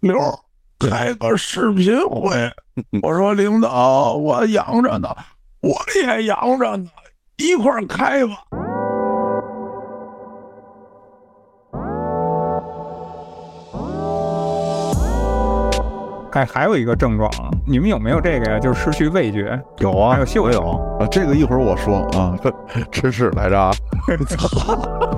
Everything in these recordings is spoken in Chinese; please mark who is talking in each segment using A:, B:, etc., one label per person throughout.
A: 刘儿开个视频会。我说领导，我养着呢，我也养着呢，一块儿开吧。
B: 还还有一个症状啊，你们有没有这个呀？就是失去味觉，
C: 有啊，
B: 还有嗅觉。
C: 有
A: 啊，这个一会儿我说啊，
C: 吃屎来着啊。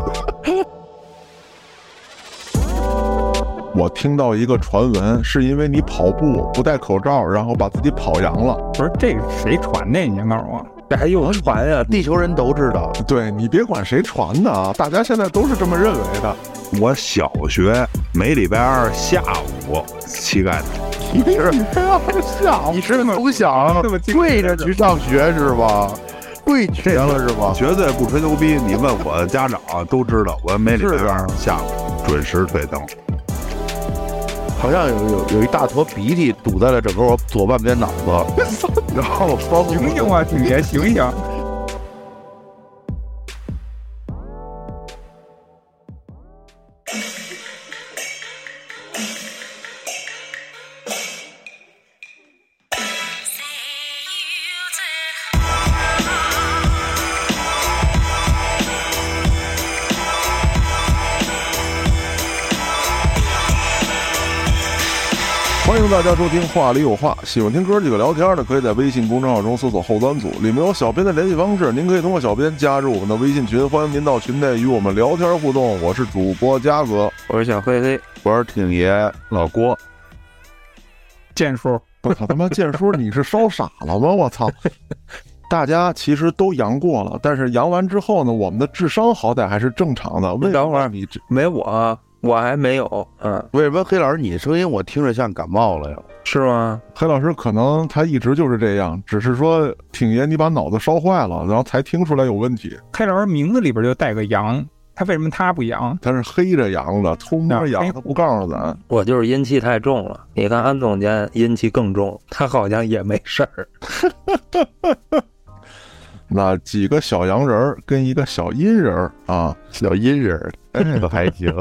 A: 我听到一个传闻，是因为你跑步不戴口罩，然后把自己跑阳了。
B: 不是这个谁传的？你先告诉我。
C: 这还用传呀？地球人都知道。
A: 对你别管谁传的啊，大家现在都是这么认为的。
D: 我小学每礼拜二下午膝盖疼
A: 你是下午
C: 你是从小跪着去上学是吧？跪瘸了是吧？
D: 绝对不吹牛逼。你问我家长都知道，我每礼拜二下午准时退灯。
C: 好像有有有一大坨鼻涕堵在了整个我左半边脑子，然后
B: 醒醒啊，挺爷醒醒！
A: 大家收听《话里有话》，喜欢听哥几个聊天的，可以在微信公众号中搜索“后端组”，里面有小编的联系方式，您可以通过小编加入我们的微信群，欢迎您到群内与我们聊天互动。我是主播嘉哥，
C: 我是小黑黑，
D: 我是挺爷老郭，
B: 剑叔，
A: 我操他妈剑叔，你是烧傻了吗？我操！大家其实都阳过了，但是阳完之后呢，我们的智商好歹还是正常的。为
C: 等会儿
A: 你
C: 没我，我还没有。嗯，为什么黑老师你声音我听着像感冒了呀？是吗？
A: 黑老师可能他一直就是这样，只是说挺爷你把脑子烧坏了，然后才听出来有问题。
B: 黑老师名字里边就带个阳，他为什么他不阳？
A: 他是黑着阳的，偷摸阳，他不告诉咱。
C: 我就是阴气太重了。你看安总监阴气更重，他好像也没事儿。
A: 那几个小洋人儿跟一个小阴人儿啊，
C: 小阴人儿，这个还行。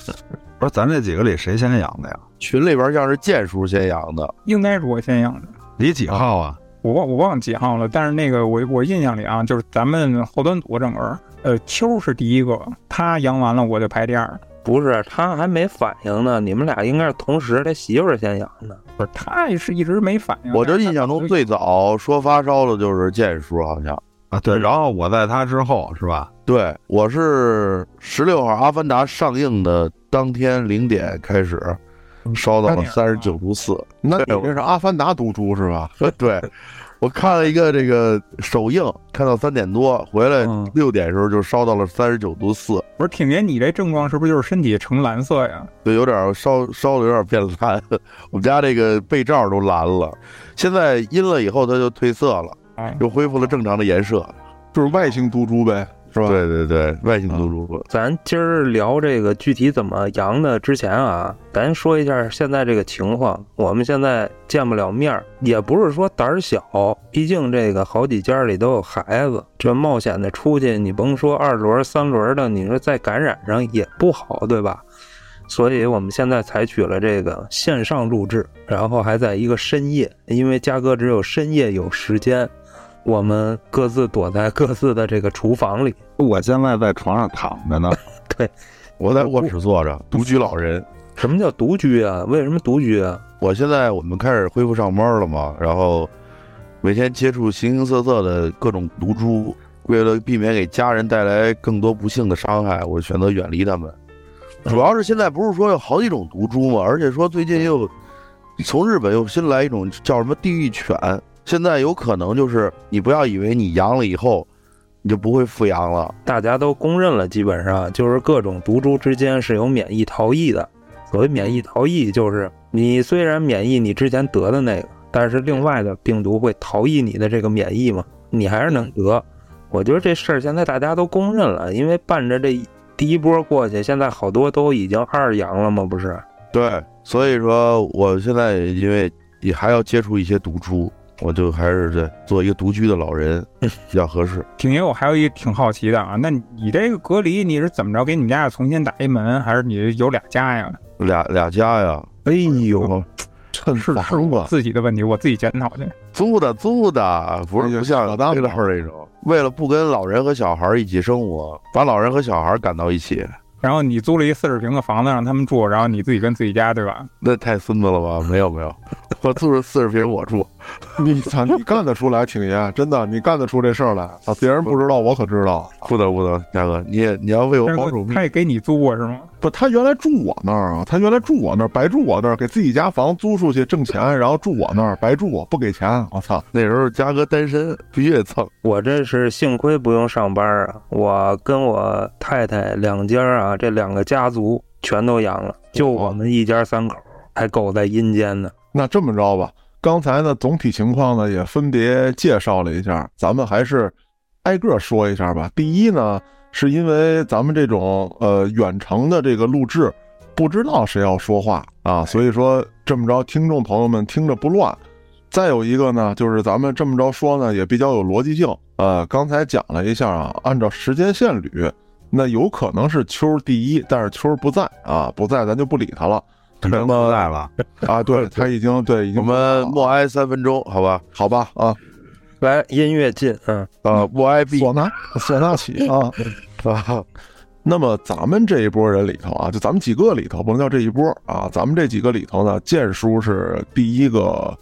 D: 不是咱这几个里谁先养的呀？
C: 群里边要是剑叔先养的，
B: 应该是我先养的。
D: 你几号啊？
B: 我忘我忘几号了，但是那个我我印象里啊，就是咱们后端组整个，呃，秋是第一个，他阳完了我就排第二。
C: 不是他还没反应呢，你们俩应该是同时，他媳妇儿先养的。
B: 不是他也是一直没反应。
C: 我就印象中最早说发烧的就是剑叔，好像
D: 啊对，然后我在他之后是吧？
C: 对，我是十六号《阿凡达》上映的当天零点开始烧到了三十九度四。
A: 那你这是阿凡达毒株是吧？
C: 对，我看了一个这个首映，看到三点多，回来六点时候就烧到了三十九度四。
B: 不是，挺爷，你这症状是不是就是身体呈蓝色呀？
C: 对，有点烧烧的有点变蓝，我们家这个被罩都蓝了。现在阴了以后，它就褪色了，又恢复了正常的颜色，
A: 就是外星毒株呗。是吧？
C: 对对对，外星毒株。咱今儿聊这个具体怎么阳的之前啊，咱说一下现在这个情况。我们现在见不了面儿，也不是说胆儿小，毕竟这个好几家里都有孩子，这冒险的出去，你甭说二轮三轮的，你说再感染上也不好，对吧？所以我们现在采取了这个线上录制，然后还在一个深夜，因为嘉哥只有深夜有时间。我们各自躲在各自的这个厨房里。
D: 我现在在床上躺着呢。
C: 对，我在卧室坐着，独居老人。什么叫独居啊？为什么独居啊？我现在我们开始恢复上班了嘛，然后每天接触形形色色的各种毒株，为了避免给家人带来更多不幸的伤害，我选择远离他们。主要是现在不是说有好几种毒株嘛，而且说最近又从日本又新来一种叫什么地狱犬。现在有可能就是你不要以为你阳了以后，你就不会复阳了。大家都公认了，基本上就是各种毒株之间是有免疫逃逸的。所谓免疫逃逸，就是你虽然免疫你之前得的那个，但是另外的病毒会逃逸你的这个免疫嘛，你还是能得。我觉得这事儿现在大家都公认了，因为伴着这第一波过去，现在好多都已经二阳了嘛，不是？对，所以说我现在因为也还要接触一些毒株。我就还是这做一个独居的老人 比较合适。
B: 挺爷，我还有一挺好奇的啊，那你这个隔离你是怎么着？给你们家重新打一门，还是你有俩家呀？
C: 俩俩家呀，
D: 哎呦，
A: 趁
B: 是是
A: 房
B: 我
A: 子，
B: 自己的问题，我自己检讨去。
C: 租的租的，不是不像老师那种，为了不跟老人和小孩一起生活，把老人和小孩赶到一起，
B: 然后你租了一四十平的房子让他们住，然后你自己跟自己家，对吧？
C: 那太孙子了吧？没有没有，我住了四十平我住，
A: 你操，你干得出来，挺爷，真的，你干得出这事儿来啊！别人不知道，我可知道。
C: 不得不得，大哥，你也你要为我保守秘
B: 密他也给你租过是吗？
A: 不，他原来住我那儿啊，他原来住我那儿，白住我那儿，给自己家房租出去挣钱，然后住我那儿，白住，不给钱。我操！
C: 那时候嘉哥单身，必须得蹭。
E: 我这是幸亏不用上班啊，我跟我太太两家啊，这两个家族全都养了，就我们一家三口还苟在阴间呢。
A: 那这么着吧，刚才呢总体情况呢也分别介绍了一下，咱们还是挨个说一下吧。第一呢，是因为咱们这种呃远程的这个录制，不知道谁要说话啊，所以说这么着，听众朋友们听着不乱。再有一个呢，就是咱们这么着说呢，也比较有逻辑性。呃，刚才讲了一下啊，按照时间线捋，那有可能是秋第一，但是秋不在啊，不在咱就不理他了。
D: 那么在了，
A: 啊，对他已经对已经
C: 我们默哀三分钟，好吧？
A: 好吧啊，
E: 来，音乐进，嗯，
C: 啊，默哀毕
A: 唢呐唢呐起 啊。
C: 啊，
A: 那么咱们这一波人里头啊，就咱们几个里头，不能叫这一波啊，咱们这几个里头呢，剑叔是第一个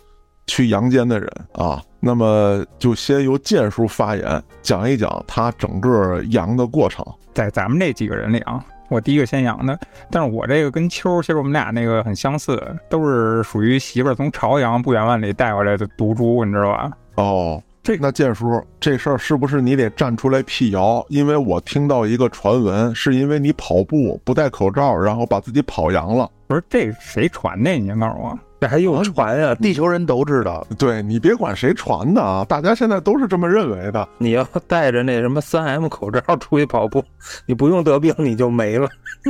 A: 去阳间的人啊。那么就先由剑叔发言，讲一讲他整个阳的过程。
B: 在咱们这几个人里啊，我第一个先阳的，但是我这个跟秋，其实我们俩那个很相似，都是属于媳妇儿从朝阳不远万里带回来的毒株，你知道吧？
A: 哦，这那建叔，这事儿是不是你得站出来辟谣？因为我听到一个传闻，是因为你跑步不戴口罩，然后把自己跑阳了。
B: 不是这谁传的？你先告诉我。
E: 这还用传呀？
C: 地球人都知道，
A: 对你别管谁传的啊，大家现在都是这么认为的。
E: 你要戴着那什么三 M 口罩出去跑步，你不用得病你就没了。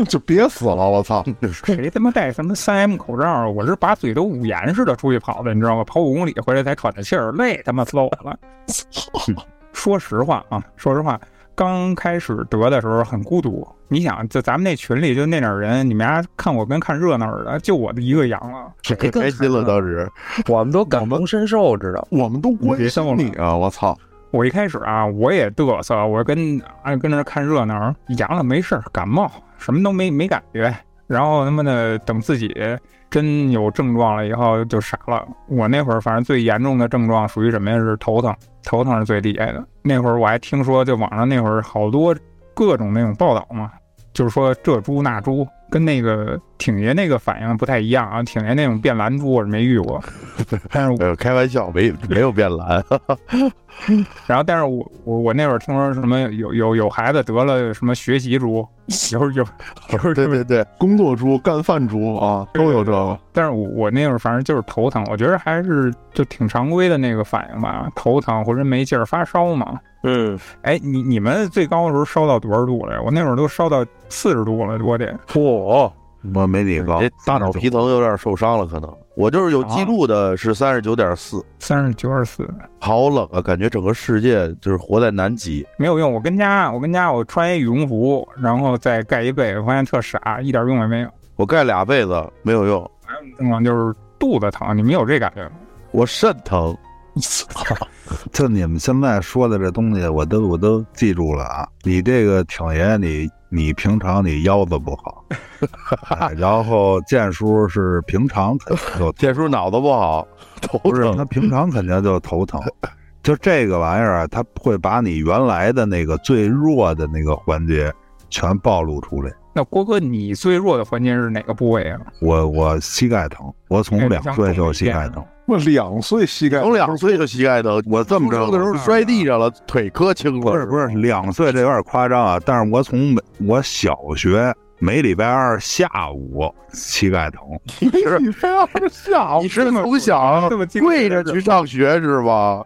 A: 就憋死了，我操！
B: 谁他妈戴什么三 M 口罩啊？我是把嘴都捂严实的出去跑的，你知道吗？跑五公里回来才喘着气儿，累他妈死我了。说实话啊，说实话，刚开始得的时候很孤独。你想，就咱们那群里就那点人，你们家看我跟看热闹似的，就我的一个阳了。
E: 谁
C: 可开心了当时。
E: 我们都感同身受，知道？
A: 我们都关心你啊！我操！
B: 我一开始啊，我也嘚瑟，我跟啊跟那看热闹，阳了没事儿，感冒什么都没没感觉。然后他妈的等自己真有症状了以后就傻了。我那会儿反正最严重的症状属于什么呀？是头疼，头疼是最厉害的。那会儿我还听说，就网上那会儿好多各种那种报道嘛，就是说这猪那猪，跟那个挺爷那个反应不太一样啊。挺爷那种变蓝猪我是没遇过，但是
C: 呃，开玩笑，没没有变蓝，
B: 然后，但是我我我那会儿听说什么有有有孩子得了什么学习猪，有有有
C: 对对对，
A: 工作猪、干饭猪啊，都有这个。
B: 但是我我那会儿反正就是头疼，我觉得还是就挺常规的那个反应吧，头疼浑身没劲儿，发烧嘛。
E: 嗯，
B: 哎，你你们最高的时候烧到多少度了呀？我那会儿都烧到四十度了，我得。
E: 嚯，
D: 我没你高
C: 这，大脑皮层有点受伤了，可能。我就是有记录的是三十九点四，
B: 三十九点四，
C: 好冷啊，感觉整个世界就是活在南极。
B: 没有用。我跟家我跟家我穿一羽绒服，然后再盖一被，我发现特傻，一点用也没有。
C: 我盖俩被子没有用，
B: 还有一种症状就是肚子疼，你们有这感觉吗？
C: 我肾疼。
D: 就你们现在说的这东西，我都我都记住了啊。你这个挺爷，你你平常你腰子不好，哎然后建叔是平常肯定就
C: 建叔脑子不好，头
D: 不是他。平常肯定就头疼。就这个玩意儿啊，它会把你原来的那个最弱的那个环节全暴露出来。
B: 那郭哥，你最弱的环节是哪个部位啊？
D: 我我膝盖疼，我从
B: 哎
D: 两岁就膝盖疼。
A: 我两岁膝盖
C: 从两岁就膝盖疼，
D: 我这么着
C: 的时候摔地上了，腿磕青了。
D: 不是不是，两岁这有点夸张啊。但是我从每我小学每礼拜二下午膝盖疼，
A: 你你非要是下午
C: 你是从小
B: 这么
C: 跪着去上学是吧？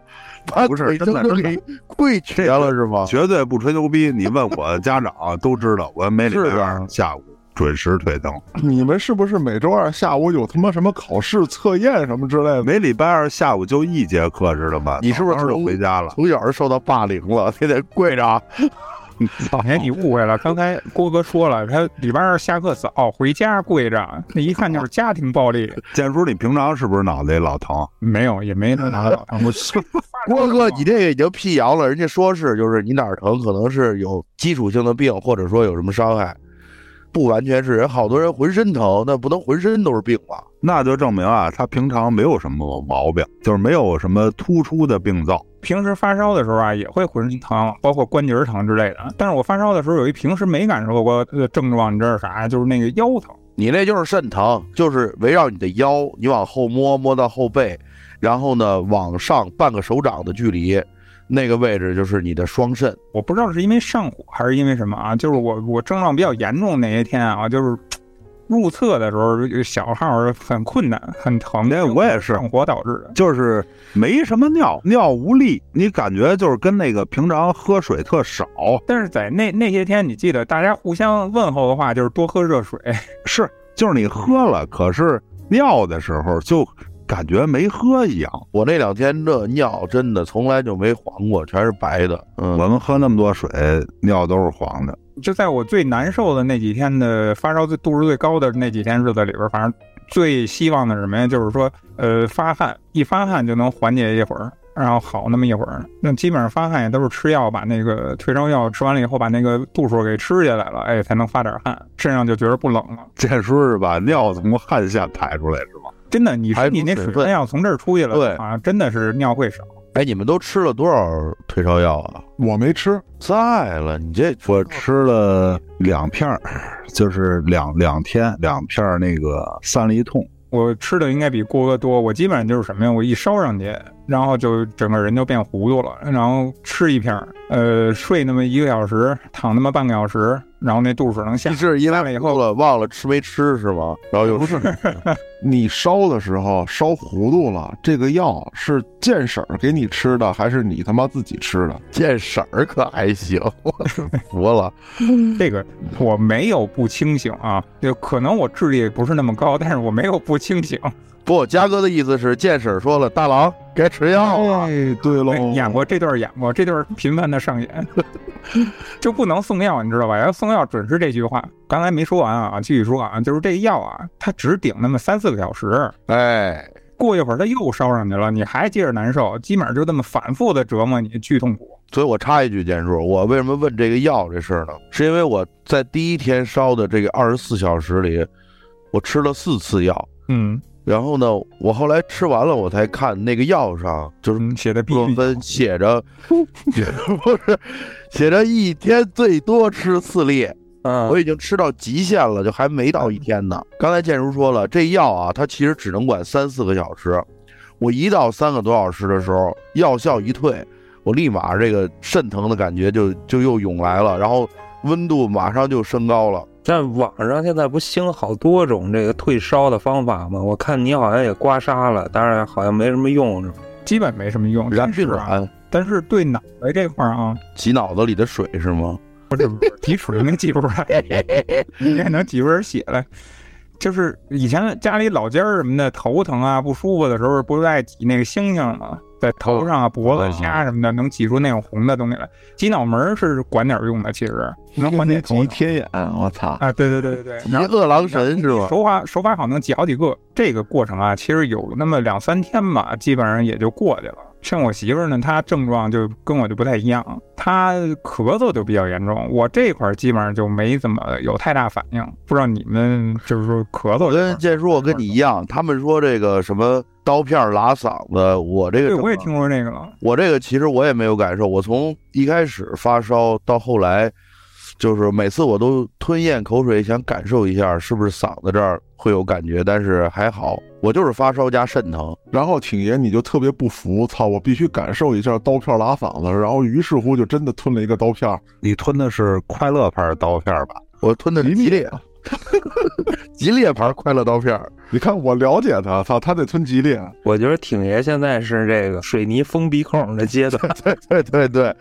C: 把
D: 不是真的真的
C: 都给跪瘸了是吗？
D: 绝对不吹牛逼。你问我家长都知道，我每礼拜二下午准时腿疼。
A: 你们是不是每周二下午有他妈什么考试、测验什么之类的？
D: 每礼拜二下午就一节课，知道吗？
C: 你是不是
D: 就回家了？
C: 从小就受到霸凌了，天天跪着啊，
B: 哎，你误会了，刚才郭哥说了，他礼拜二下课早，回家跪着，那一看就是家庭暴力。
D: 建叔，你平常是不是脑袋老疼？
B: 没有，也没拿脑疼。我
C: 郭哥，你这个已经辟谣了，人家说是就是你哪儿疼，可能是有基础性的病，或者说有什么伤害，不完全是人。好多人浑身疼，那不能浑身都是病吧？
D: 那就证明啊，他平常没有什么毛病，就是没有什么突出的病灶。
B: 平时发烧的时候啊，也会浑身疼，包括关节疼之类的。但是我发烧的时候，有一平时没感受过的症状，你知道是啥？就是那个腰疼。
C: 你那就是肾疼，就是围绕你的腰，你往后摸，摸到后背，然后呢往上半个手掌的距离，那个位置就是你的双肾。
B: 我不知道是因为上火还是因为什么啊？就是我我症状比较严重那些天啊，就是入厕的时候小号很困难，很疼。
D: 哎，我也是
B: 上火导致的。
D: 就是没什么尿，尿无力，你感觉就是跟那个平常喝水特少。
B: 但是在那那些天，你记得大家互相问候的话就是多喝热水。
D: 是，就是你喝了，可是尿的时候就感觉没喝一样。
C: 我那两天这尿真的从来就没黄过，全是白的。嗯，
D: 我们喝那么多水，尿都是黄的。
B: 就在我最难受的那几天的发烧最度数最高的那几天日子里边，反正最希望的是什么呀？就是说，呃，发汗，一发汗就能缓解一会儿，然后好那么一会儿。那基本上发汗也都是吃药，把那个退烧药吃完了以后，把那个度数给吃下来了，哎，才能发点汗，身上就觉得不冷了。
D: 这叔是把尿从汗腺排出来是吗？
B: 真的，你
C: 排
B: 你那水
C: 分
B: 要从这儿出去了，
C: 对
B: 好像真的是尿会少。
C: 哎，你们都吃了多少退烧药啊？
A: 我没吃，
C: 在了，你这
D: 我吃了两片儿，就是两两天两片儿那个三利痛。
B: 我吃的应该比郭哥多，我基本上就是什么呀？我一烧上去，然后就整个人就变糊涂了，然后吃一片儿，呃，睡那么一个小时，躺那么半个小时，然后那度数能下
C: 你。是因
B: 下来以后
C: 了忘了吃没吃是吗？然后又
A: 不是，你烧的时候烧糊涂了，这个药是见婶儿给你吃的，还是你他妈自己吃的？
C: 见婶儿可还行，我是服了。
B: 这个我没有不清醒啊，就可能我智力不是那么高，但是我没有不清醒。
C: 不，嘉哥的意思是见婶说了，大郎该吃药了。
A: 哎，对喽
B: 哎，演过这段演过，这段频繁的上演，就不能送药，你知道吧？要送药准是这句话。刚才没说完啊，继续说啊，就是这药啊，它只顶那么三四个小时，
C: 哎，
B: 过一会儿它又烧上去了，你还接着难受，基本上就这么反复的折磨你，巨痛苦。
C: 所以我插一句，建叔，我为什么问这个药这事儿呢？是因为我在第一天烧的这个二十四小时里，我吃了四次药。
B: 嗯，
C: 然后呢，我后来吃完了，我才看那个药上就是
B: 嗯写的必须
C: 布洛芬写着，写着不是写着一天最多吃四粒，
E: 嗯
C: 我已经吃到极限了，就还没到一天呢。刚才建叔说了，这药啊，它其实只能管三四个小时。我一到三个多小时的时候，药效一退，我立马这个肾疼的感觉就就又涌来了，然后温度马上就升高了。
E: 但网上现在不兴好多种这个退烧的方法吗？我看你好像也刮痧了，当然好像没什么用，是吧？
B: 基本没什么用。
C: 燃
B: 是啊，
C: 卵
B: 但是对脑袋这块儿啊，
C: 挤脑子里的水是吗？
B: 不是，挤水能挤出来，应该能挤出点血来。就是以前家里老家儿什么的头疼啊不舒服的时候，不是爱挤那个星星吗？在头上啊、脖子、下什么的，能挤出那种红的东西来。挤脑门儿是管点儿用的，其实能缓解头疼
A: 天眼，我操！
B: 啊。对对对对对，
C: 一
B: 然后
C: 饿狼神是吧？
B: 手法手法好能挤好几个，这个过程啊，其实有那么两三天吧，基本上也就过去了。像我媳妇儿呢，她症状就跟我就不太一样，她咳嗽就比较严重，我这块儿基本上就没怎么有太大反应。不知道你们就是说咳嗽
C: 跟建叔，我跟你一样，他们说这个什么刀片儿拉嗓子，我这个
B: 对，我也听说这个了。
C: 我这个其实我也没有感受，我从一开始发烧到后来，就是每次我都吞咽口水，想感受一下是不是嗓子这儿会有感觉，但是还好，我就是发烧加肾疼。
A: 然后挺爷你就特别不服，操！我必须感受一下刀片拉嗓子，然后于是乎就真的吞了一个刀片。
D: 你吞的是快乐牌刀片吧？
C: 我吞的是吉列，吉列牌快乐刀片，
A: 你看我了解他，操，他得吞吉列。
E: 我觉得挺爷现在是这个水泥封鼻孔的阶段，
C: 对对对对，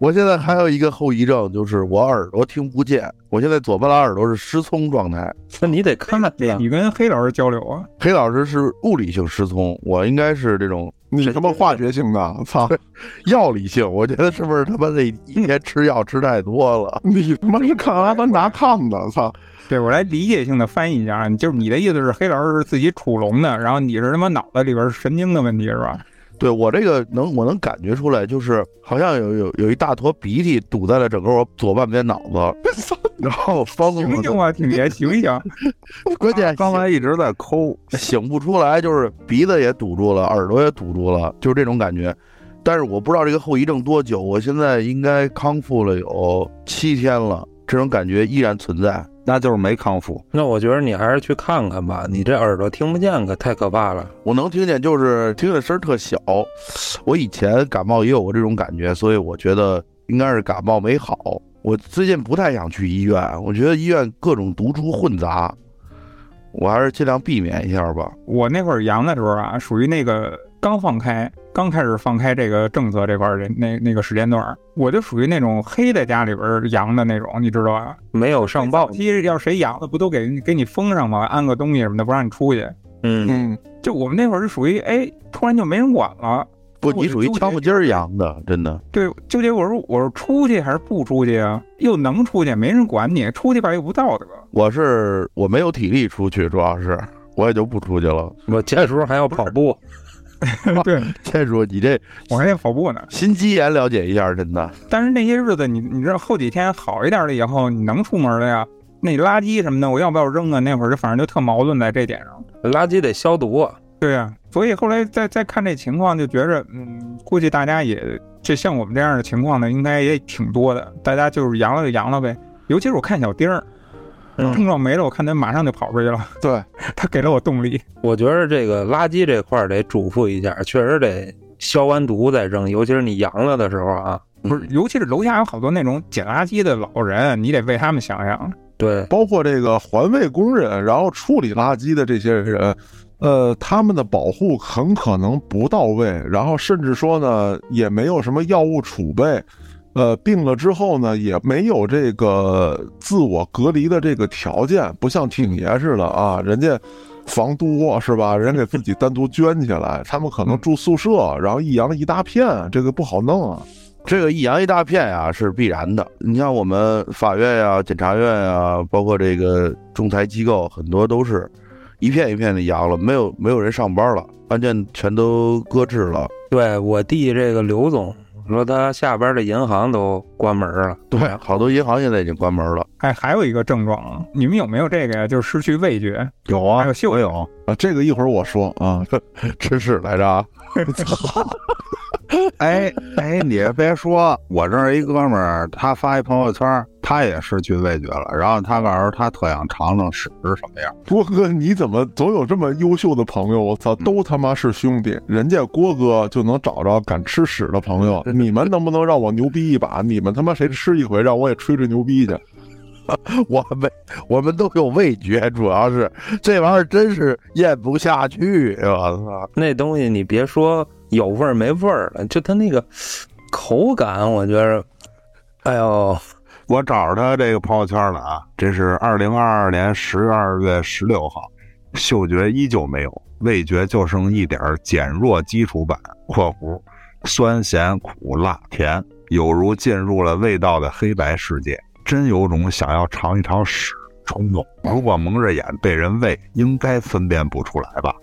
C: 我现在还有一个后遗症，就是我耳朵听不见，我现在左半拉耳朵是失聪状态。
E: 那你得看看呀。
B: 你跟黑老师交流啊，
C: 黑老师是物理性失聪，我应该是这种
A: 你他妈化学性的，操！
C: 药理性，我觉得是不是他妈的一天吃药吃太多了？
A: 你他妈是看阿凡达看的，操！
B: 对我来理解性的翻译一下，就是你的意思是黑老师是自己处聋的，然后你是他妈脑子里边神经的问题是吧？
C: 对我这个能，我能感觉出来，就是好像有有有一大坨鼻涕堵在了整个我左半边脑子，然后方
B: 醒醒啊，挺爷醒醒！
C: 关键
D: 刚才一直在抠，
C: 醒不出来，就是鼻子也堵住了，耳朵也堵住了，就是这种感觉。但是我不知道这个后遗症多久，我现在应该康复了有七天了，这种感觉依然存在。
D: 那就是没康复。
E: 那我觉得你还是去看看吧，你这耳朵听不见可太可怕了。
C: 我能听见，就是听的声特小。我以前感冒也有过这种感觉，所以我觉得应该是感冒没好。我最近不太想去医院，我觉得医院各种毒株混杂，我还是尽量避免一下吧。
B: 我那会儿阳的时候啊，属于那个。刚放开，刚开始放开这个政策这块儿的那那个时间段，我就属于那种黑在家里边养的那种，你知道吧？
E: 没有上报。
B: 其实要谁养的，不都给给你封上吗？安个东西什么的，不让你出去。
E: 嗯
B: 嗯，就我们那会儿是属于，哎，突然就没人管了。
C: 不，你属于敲木筋儿阳的，真的。
B: 对，纠结我说我是出去还是不出去啊？又能出去，没人管你；出去吧又不道德。
C: 我是我没有体力出去，主要是我也就不出去了。
E: 我这时候还要跑步。
B: 对，
C: 再说你这
B: 我还得跑步呢，
C: 心肌炎了解一下，真的。
B: 但是那些日子，你你知道后几天好一点了以后，你能出门了呀？那垃圾什么的，我要不要扔啊？那会儿就反正就特矛盾在这点上，
E: 垃圾得消毒。
B: 对呀，所以后来再再看这情况，就觉着，嗯，估计大家也这像我们这样的情况呢，应该也挺多的。大家就是阳了就阳了呗，尤其是我看小丁儿。症状没了，我看他马上就跑出去了。
A: 对
B: 他给了我动力。
E: 我觉得这个垃圾这块得嘱咐一下，确实得消完毒再扔，尤其是你阳了的时候啊。
B: 不是，尤其是楼下有好多那种捡垃圾的老人，你得为他们想想。
E: 对，
A: 包括这个环卫工人，然后处理垃圾的这些人，呃，他们的保护很可能不到位，然后甚至说呢，也没有什么药物储备。呃，病了之后呢，也没有这个自我隔离的这个条件，不像挺爷似的啊，人家房多是吧？人给自己单独捐起来，他们可能住宿舍，然后一阳一大片，这个不好弄啊。
C: 这个一阳一大片呀是必然的。你像我们法院呀、检察院呀，包括这个仲裁机构，很多都是一片一片的阳了，没有没有人上班了，案件全都搁置了。
E: 对我弟这个刘总。说他下边的银行都关门了，
C: 对，好多银行现在已经关门了。
B: 哎，还有一个症状，你们有没有这个呀？就是失去味觉。
D: 有啊，
B: 还有嗅
D: 有
A: 啊。这个一会儿我说啊，
C: 吃屎来着啊。
D: 哎哎，你别说，我这儿一哥们儿，他发一朋友圈，他也失去味觉了。然后他告诉他特想尝尝屎是什么样。
A: 郭哥，你怎么总有这么优秀的朋友？我操，都他妈是兄弟，人家郭哥就能找着敢吃屎的朋友。你们能不能让我牛逼一把？你们他妈谁吃一回，让我也吹吹牛逼去？
C: 我们我们都有味觉，主要是这玩意儿真是咽不下去。我操，
E: 那东西你别说。有味儿没味儿了，就它那个口感，我觉着，哎呦，
D: 我找着他这个朋友圈了啊，这是二零二二年十二月十六号，嗅觉依旧没有，味觉就剩一点减弱基础版（括弧酸咸苦辣甜），有如进入了味道的黑白世界，真有种想要尝一尝屎冲动。如果蒙着眼被人喂，应该分辨不出来吧？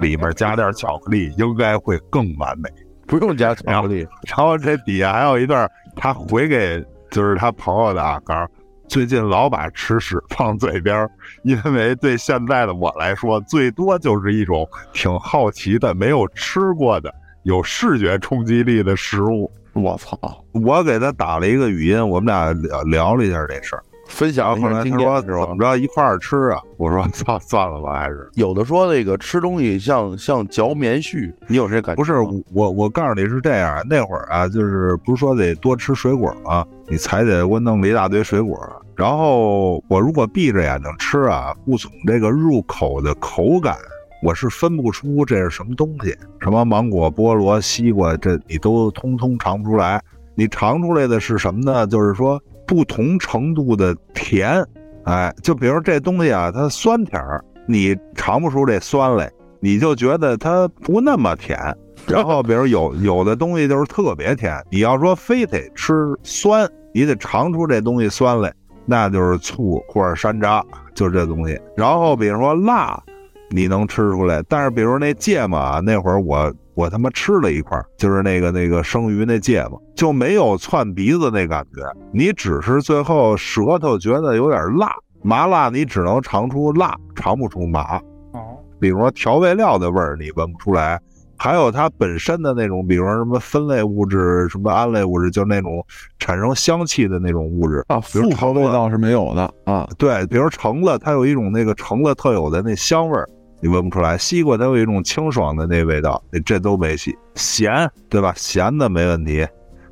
D: 里面加点巧克力，应该会更完美。
C: 不用加巧克力。
D: 然后这底下还有一段，他回给就是他朋友的啊，告诉最近老把吃屎放嘴边，因为对现在的我来说，最多就是一种挺好奇的、没有吃过的、有视觉冲击力的食物。
A: 我操！
D: 我给他打了一个语音，我们俩聊聊了一下这事儿。
C: 分享
D: 后来他说怎么着一块儿吃啊？我说操，算了吧，还是
C: 有的说那个吃东西像像嚼棉絮，你有这感觉？
D: 不是我，我告诉你是这样，那会儿啊，就是不是说得多吃水果吗？你才得我弄了一大堆水果，然后我如果闭着眼睛吃啊，不从这个入口的口感，我是分不出这是什么东西，什么芒果、菠萝、西瓜，这你都通通尝不出来。你尝出来的是什么呢？就是说。不同程度的甜，哎，就比如这东西啊，它酸甜儿，你尝不出这酸来，你就觉得它不那么甜。然后比如有有的东西就是特别甜，你要说非得吃酸，你得尝出这东西酸来，那就是醋或者山楂，就这东西。然后比如说辣，你能吃出来，但是比如那芥末啊，那会儿我我他妈吃了一块，就是那个那个生鱼那芥末，就没有窜鼻子那感觉，你只是最后舌头觉得有点辣，麻辣你只能尝出辣，尝不出麻。
B: 哦，
D: 比如说调味料的味儿你闻不出来，还有它本身的那种，比如说什么酚类物质、什么胺类物质，就那种产生香气的那种物质
A: 啊，
D: 比如
A: 复合味道是没有的啊。
D: 对，比如橙子，它有一种那个橙子特有的那香味儿，你闻不出来；西瓜它有一种清爽的那味道，这都没戏。咸，对吧？咸的没问题，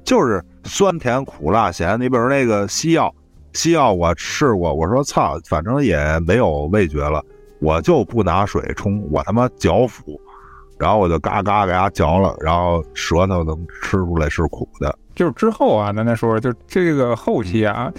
D: 就是酸甜苦辣咸。你比如那个西药，西药我试过，我说操，反正也没有味觉了，我就不拿水冲，我他妈嚼服，然后我就嘎嘎给它嚼了，然后舌头能吃出来是苦的。
B: 就是之后啊，咱再说说，就这个后期啊，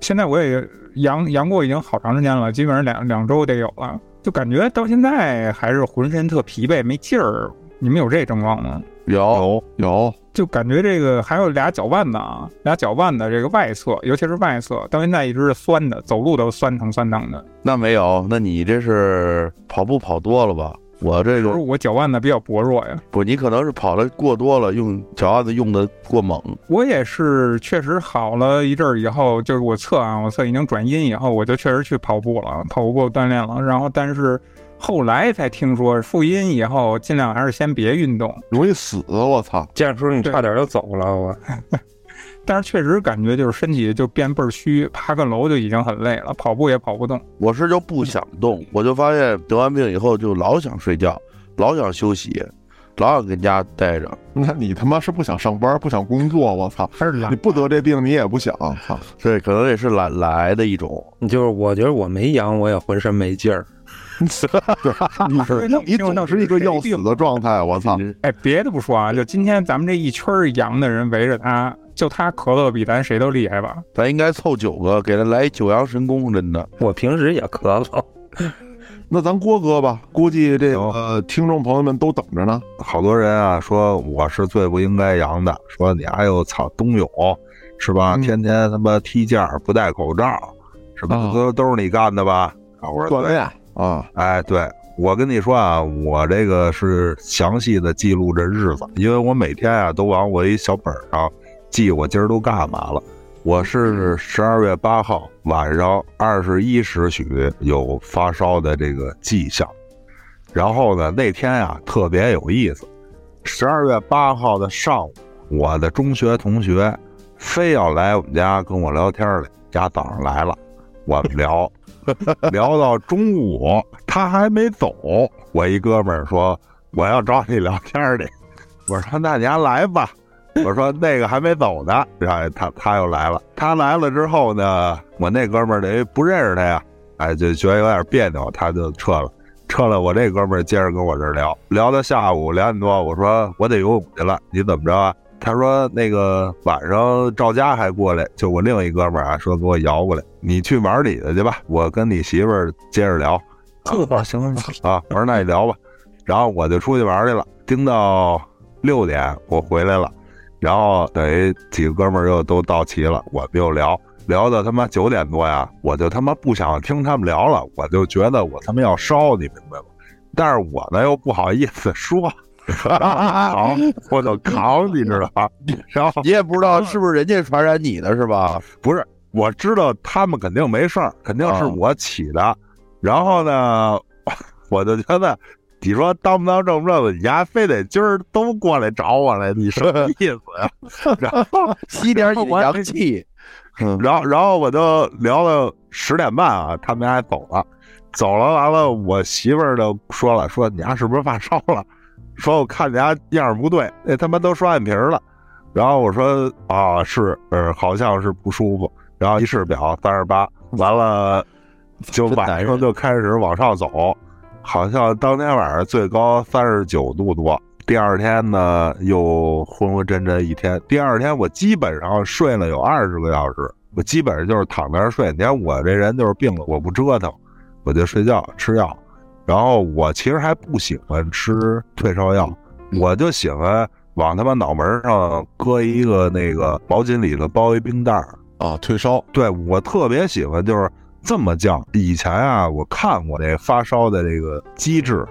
B: 现在我也阳阳过已经好长时间了，基本上两两周得有了，就感觉到现在还是浑身特疲惫，没劲儿。你们有这症状吗？
A: 有
D: 有
A: 有，
B: 就感觉这个还有俩脚腕子啊，俩脚腕子这个外侧，尤其是外侧，到现在一直是酸的，走路都酸疼酸疼的。
C: 那没有，那你这是跑步跑多了吧？我这个
B: 不是我脚腕子比较薄弱呀，
C: 不，你可能是跑的过多了，用脚腕子用的过猛。
B: 我也是确实好了一阵儿以后，就是我测啊，我测已经转阴以后，我就确实去跑步了，跑步锻炼了。然后但是后来才听说复阴以后，尽量还是先别运动。
A: 容易死，我操！
E: 建叔，你差点就走了，我
B: 但是确实感觉就是身体就变倍儿虚，爬个楼就已经很累了，跑步也跑不动。
C: 我是就不想动，我就发现得完病以后就老想睡觉，老想休息，老想跟家待着。
A: 那你他妈是不想上班，不想工作？我操！
B: 还是懒
A: 你不得这病，你也不想，操！
C: 这可能也是懒懒癌的一种。
E: 就是我觉得我没阳，我也浑身没劲儿。
A: 你是你总是一个要死的状态，我操！
B: 哎，别的不说啊，就今天咱们这一圈儿阳的人围着他，就他咳嗽比咱谁都厉害吧？
C: 咱应该凑九个，给他来一九阳神功，真的。
E: 我平时也咳嗽，
A: 那咱郭哥吧，估计这个、呃、听众朋友们都等着呢。
D: 好多人啊说我是最不应该阳的，说你还有操冬泳是吧？
A: 嗯
D: 天天他妈踢毽儿不戴口罩，是吧？
A: 啊
D: 都都是你干的吧？啊，我说对
A: 锻炼啊，
D: 哎，对我跟你说啊，我这个是详细的记录着日子，因为我每天啊都往我一小本儿上记我今儿都干嘛了。我是十二月八号晚上二十一时许有发烧的这个迹象，然后呢那天啊特别有意思，十二月八号的上午，我的中学同学非要来我们家跟我聊天来，家早上来了，我们聊。聊到中午，他还没走。我一哥们儿说：“我要找你聊天去。”我说：“那你还来吧。” 我说：“那个还没走呢。”然后他他又来了。他来了之后呢，我那哥们儿等于不认识他呀，哎，就觉得有点别扭，他就撤了。撤了，我这哥们儿接着跟我这儿聊，聊到下午两点多，我说我得游泳去了，你怎么着啊？他说那个晚上赵家还过来，就我另一哥们儿啊，说给我摇过来，你去玩你的去吧，我跟你媳妇儿接着聊。
E: 这
B: 行了，
D: 啊，我说那你聊吧，然后我就出去玩去了，盯到六点我回来了，然后等于几个哥们儿又都到齐了，我们又聊聊到他妈九点多呀，我就他妈不想听他们聊了，我就觉得我他妈要烧，你明白吗？但是我呢又不好意思说，扛我就扛，你知道吧？然后
C: 你也不知道是不是人家传染你的，是吧？
D: 不是，我知道他们肯定没事儿，肯定是
C: 啊
D: 我起的。然后呢，我就觉得，你说当不当正不正的，你还非得今儿都过来找我来，你什么 意思呀？然后，
C: 吸点你的阳气。嗯，
D: 然后，然后我就聊到十点半啊，他们还走了，走了完了，我媳妇儿就说了，说你丫是不是发烧了？说我看你丫样儿不对，那他妈都双眼皮儿了。然后我说啊是，呃，好像是不舒服。然后一试表三十八，完了就晚上就开始往上走，好像当天晚上最高三十九度多。第二天呢又昏昏沉沉一天。第二天我基本上睡了有二十个小时，我基本上就是躺那儿睡。你看我这人就是病了，我不折腾，我就睡觉吃药。然后我其实还不喜欢吃退烧药，我就喜欢往他妈脑门上搁一个那个毛巾里头包一冰袋儿。
A: 啊，退烧。
D: 对我特别喜欢就是这么降。以前啊，我看过这发烧的这个机制，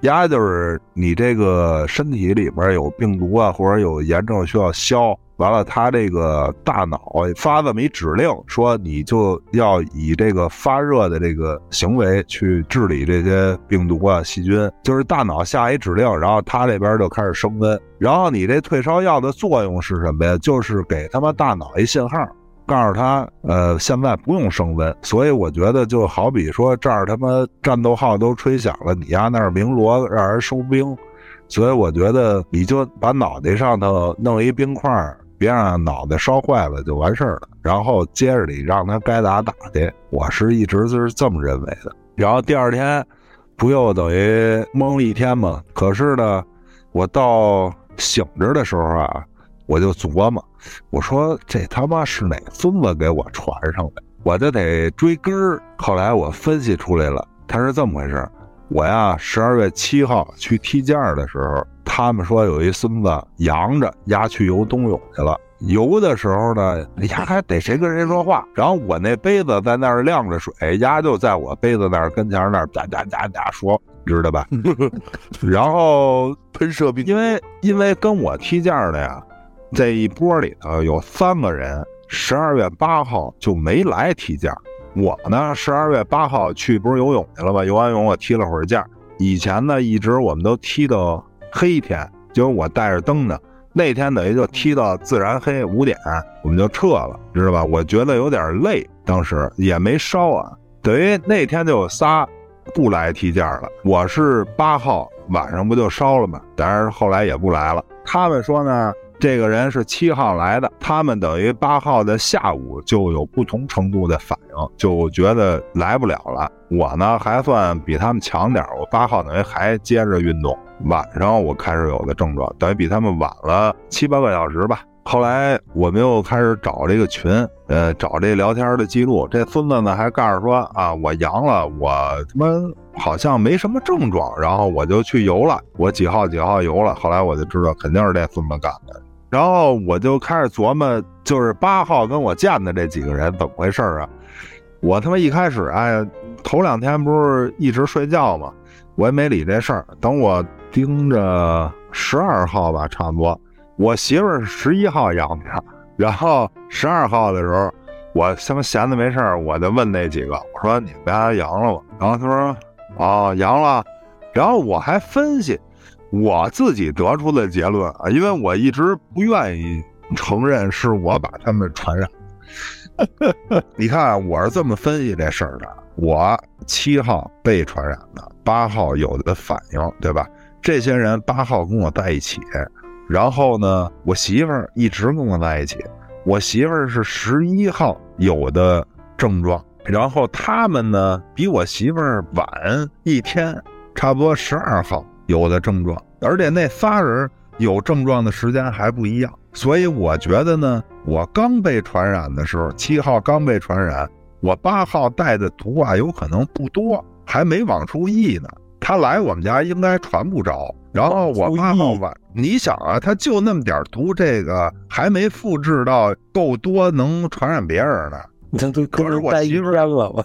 D: 呀，就是你这个身体里边有病毒啊，或者有炎症需要消，完了他这个大脑发这么一指令，说你就要以这个发热的这个行为去治理这些病毒啊、细菌，就是大脑下一指令，然后他这边就开始升温。然后你这退烧药的作用是什么呀？就是给他妈大脑一信号。告诉他，呃，现在不用升温，所以我觉得就好比说这儿他妈战斗号都吹响了，你丫那儿鸣锣让人收兵，所以我觉得你就把脑袋上头弄一冰块，别让脑袋烧坏了就完事儿了，然后接着你让他该打打去，我是一直是这么认为的。然后第二天不又等于蒙了一天吗？可是呢，我到醒着的时候啊。我就琢磨，我说这他妈是哪孙子给我传上的？我就得追根儿。后来我分析出来了，他是这么回事我呀，十二月七号去踢毽儿的时候，他们说有一孙子扬着，丫去游冬泳去了。游的时候呢，丫还得谁跟谁说话。然后我那杯子在那儿晾着水，丫就在我杯子那儿跟前那儿哒哒哒哒说，知道吧？然后
A: 喷射病，
D: 因为因为跟我踢毽儿的呀。这一波里头有三个人，十二月八号就没来踢毽。我呢，十二月八号去不是游泳去了吗？游完泳我踢了会儿毽。以前呢，一直我们都踢到黑天，就是我带着灯呢。那天等于就踢到自然黑五点，我们就撤了，知道吧？我觉得有点累，当时也没烧啊。等于那天就有仨不来踢毽了。我是八号晚上不就烧了吗？但是后来也不来了。他们说呢。这个人是七号来的，他们等于八号的下午就有不同程度的反应，就觉得来不了了。我呢还算比他们强点我八号等于还接着运动，晚上我开始有的症状，等于比他们晚了七八个小时吧。后来我们又开始找这个群，呃，找这聊天的记录。这孙子呢还告诉说啊，我阳了，我他妈好像没什么症状，然后我就去游了，我几号几号游了。后来我就知道肯定是这孙子干的。然后我就开始琢磨，就是八号跟我见的这几个人怎么回事啊？我他妈一开始哎，头两天不是一直睡觉吗？我也没理这事儿。等我盯着十二号吧，差不多，我媳妇儿十一号阳的，然后十二号的时候，我他妈闲的没事儿，我就问那几个，我说你们家阳了吗？然后他说哦阳了，然后我还分析。我自己得出的结论啊，因为我一直不愿意承认是我把他们传染。你看，我是这么分析这事儿的：我七号被传染的，八号有的反应，对吧？这些人八号跟我在一起，然后呢，我媳妇儿一直跟我在一起。我媳妇儿是十一号有的症状，然后他们呢比我媳妇儿晚一天，差不多十二号。有的症状，而且那仨人有症状的时间还不一样，所以我觉得呢，我刚被传染的时候，七号刚被传染，我八号带的毒啊，有可能不多，还没往出溢呢。他来我们家应该传不着。然后我八号晚，你想啊，他就那么点毒，这个还没复制到够多能传染别人呢。
E: 可是我媳妇儿了，我。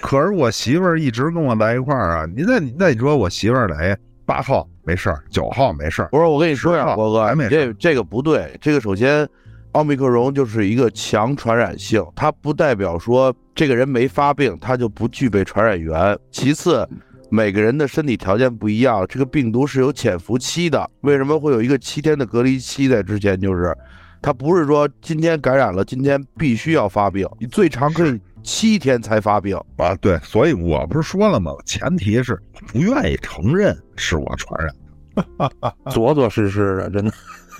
D: 可是我媳妇儿一直跟我在一块儿啊。你那那你说我媳妇儿来？八号没事儿，九号没事儿。
C: 不是我跟你说呀，郭哥，这这个不对。这个首先，奥密克戎就是一个强传染性，它不代表说这个人没发病，他就不具备传染源。其次，每个人的身体条件不一样，这个病毒是有潜伏期的。为什么会有一个七天的隔离期在之前？就是它不是说今天感染了，今天必须要发病，你最长可以。七天才发病
D: 啊！对，所以我不是说了吗？前提是不愿意承认是我传染
E: 的，做做试试的，真的。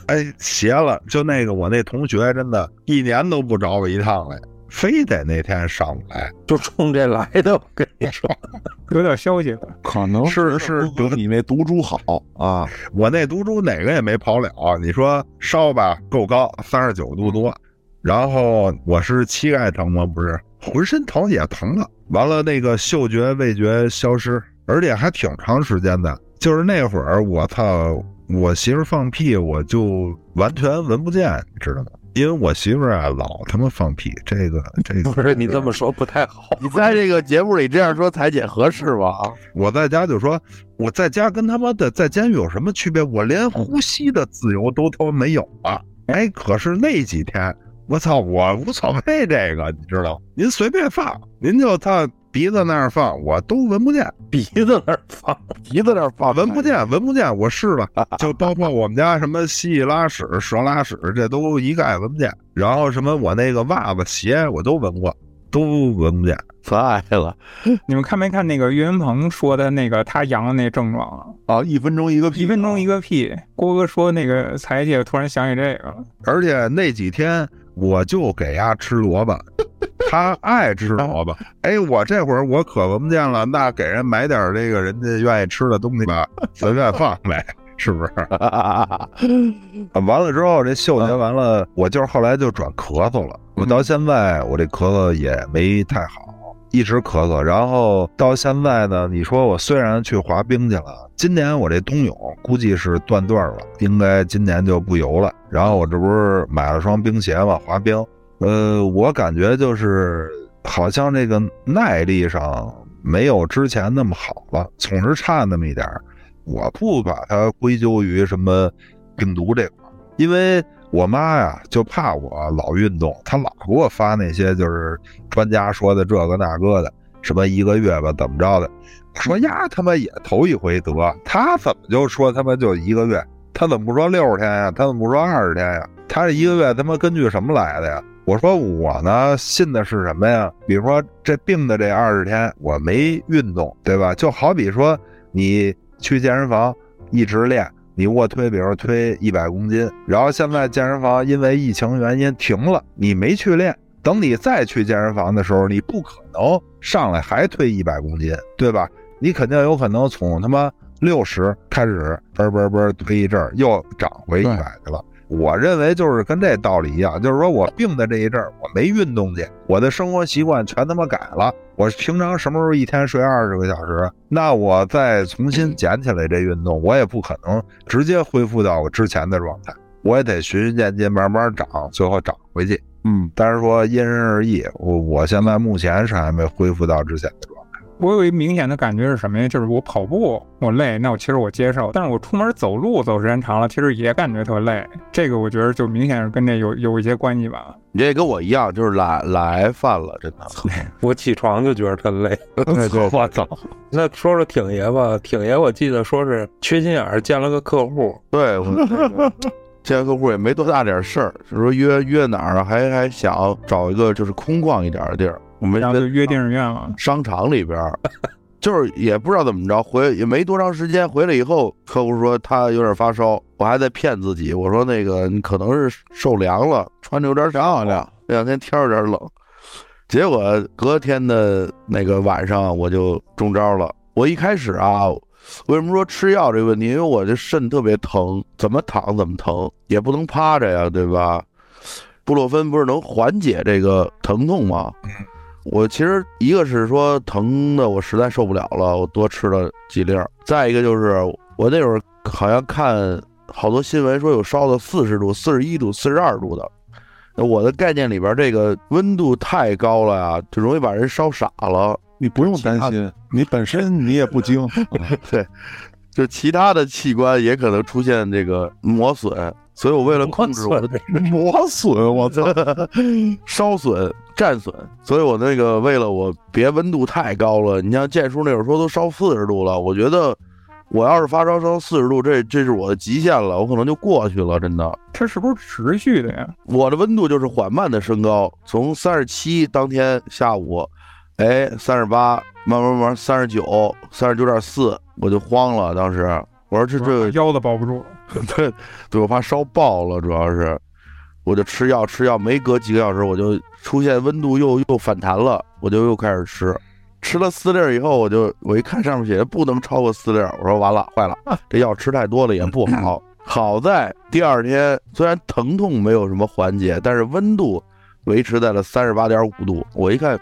D: 哎，邪了！就那个我那同学，真的，一年都不找我一趟来，非得那天上午来，
E: 就冲这来的。我跟你说，
B: 有点消息，
A: 可能
D: 是是
A: 得你那毒株好啊，
D: 我那毒株哪个也没跑了。你说烧吧，够高，三十九度多。然后我是膝盖疼吗？不是。浑身疼也疼了，完了那个嗅觉味觉消失，而且还挺长时间的。就是那会儿我操，我媳妇放屁，我就完全闻不见，你知道吗？因为我媳妇儿啊，老他妈放屁，这个 这个
E: 不是你这么说不太好。
C: 你在这个节目里这样说，裁姐合适吗？啊，
D: 我在家就说，我在家跟他妈的在监狱有什么区别？我连呼吸的自由都他妈没有啊！哎，可是那几天，我操，我无所谓这个，你知道吗？您随便放，您就他鼻子那儿放，我都闻不见，
E: 鼻子那儿放，
C: 鼻子那儿放，
D: 闻不见，闻不见。我试了，就包括我们家什么蜥蜴拉屎、蛇拉屎，这都一概闻不见。然后什么我那个袜子、鞋我都闻过，都闻不见。
C: 太了
B: 你们看没看那个岳云鹏说的那个他阳的那症状啊？
A: 啊！一分钟一个屁，
B: 一分钟一个屁。郭哥说那个彩姐突然想起这个了，
D: 而且那几天我就给丫吃萝卜，他爱吃萝卜。哎，我这会儿我可闻不见了，那给人买点这个人家愿意吃的东西吧，随便放呗，是不是？完了之后，这嗅觉完了，我就是后来就转咳嗽了。我到现在我这咳嗽也没太好，一直咳嗽。然后到现在呢，你说我虽然去滑冰去了，今年我这冬泳估计是断段了，应该今年就不游了。然后我这不是买了双冰鞋嘛，滑冰。呃，我感觉就是好像这个耐力上没有之前那么好了，总是差那么一点。我不把它归咎于什么病毒这块，因为我妈呀就怕我老运动，她老给我发那些就是专家说的这个那个的，什么一个月吧怎么着的。我说呀，他妈也头一回得，他怎么就说他妈就一个月？他怎么不说六十天呀？他怎么不说二十天呀？他这一个月他妈根据什么来的呀？我说我呢信的是什么呀？比如说这病的这二十天我没运动，对吧？就好比说你去健身房一直练，你卧推比如推一百公斤，然后现在健身房因为疫情原因停了，你没去练，等你再去健身房的时候，你不可能上来还推一百公斤，对吧？你肯定有可能从他妈六十开始，嘣嘣嘣推一阵儿，又涨回一百去了。我认为就是跟这道理一样，就是说我病的这一阵儿，我没运动去，我的生活习惯全他妈改了。我平常什么时候一天睡二十个小时？那我再重新捡起来这运动，我也不可能直接恢复到我之前的状态，我也得循序渐进，慢慢长，最后长回去。
A: 嗯，
D: 但是说因人而异，我我现在目前是还没恢复到之前的状态。
B: 我有一明显的感觉是什么呀？就是我跑步我累，那我其实我接受，但是我出门走路走时间长了，其实也感觉特累。这个我觉得就明显是跟这有有一些关系吧。
C: 你这跟我一样，就是懒懒癌犯了，真的。
E: 我起床就觉得特累。
A: 对对，
E: 我操！那说说挺爷吧，挺爷我记得说是缺心眼儿见了个客户，
C: 对，我见客户也没多大点事儿，是说约约哪儿啊，还还想找一个就是空旷一点的地儿。我们
B: 然后就约电影院了。
C: 商场里边，就是也不知道怎么着，回也没多长时间，回来以后，客户说他有点发烧，我还在骗自己，我说那个你可能是受凉了，穿的有点漂亮，这两天天有点冷，结果隔天的那个晚上我就中招了。我一开始啊，为什么说吃药这个问题？因为我这肾特别疼，怎么躺怎么疼，也不能趴着呀，对吧？布洛芬不是能缓解这个疼痛吗？我其实一个是说疼的我实在受不了了，我多吃了几粒儿；再一个就是我那会儿好像看好多新闻说有烧到四十度、四十一度、四十二度的。那我的概念里边，这个温度太高了呀，就容易把人烧傻了。
A: 你不用担心，你本身你也不精。
C: 对，就其他的器官也可能出现这个磨损，所以我为了控制我的
A: 磨损，我操！
C: 烧损、战损，所以我那个为了我别温度太高了，你像建叔那会儿说都烧四十度了，我觉得我要是发烧烧四十度，这这是我的极限了，我可能就过去了，真的。
B: 它是不是持续的呀？
C: 我的温度就是缓慢的升高，从三十七当天下午，哎，三十八，慢慢慢慢三十九，三十九点四，我就慌了，当时我说这这
B: 腰子保不住了。
C: 对，对我怕烧爆了，主要是，我就吃药吃药，没隔几个小时我就出现温度又又反弹了，我就又开始吃，吃了四粒儿以后，我就我一看上面写的不能超过四粒儿，我说完了坏了，这药吃太多了也不好。好在第二天虽然疼痛没有什么缓解，但是温度维持在了三十八点五度，我一看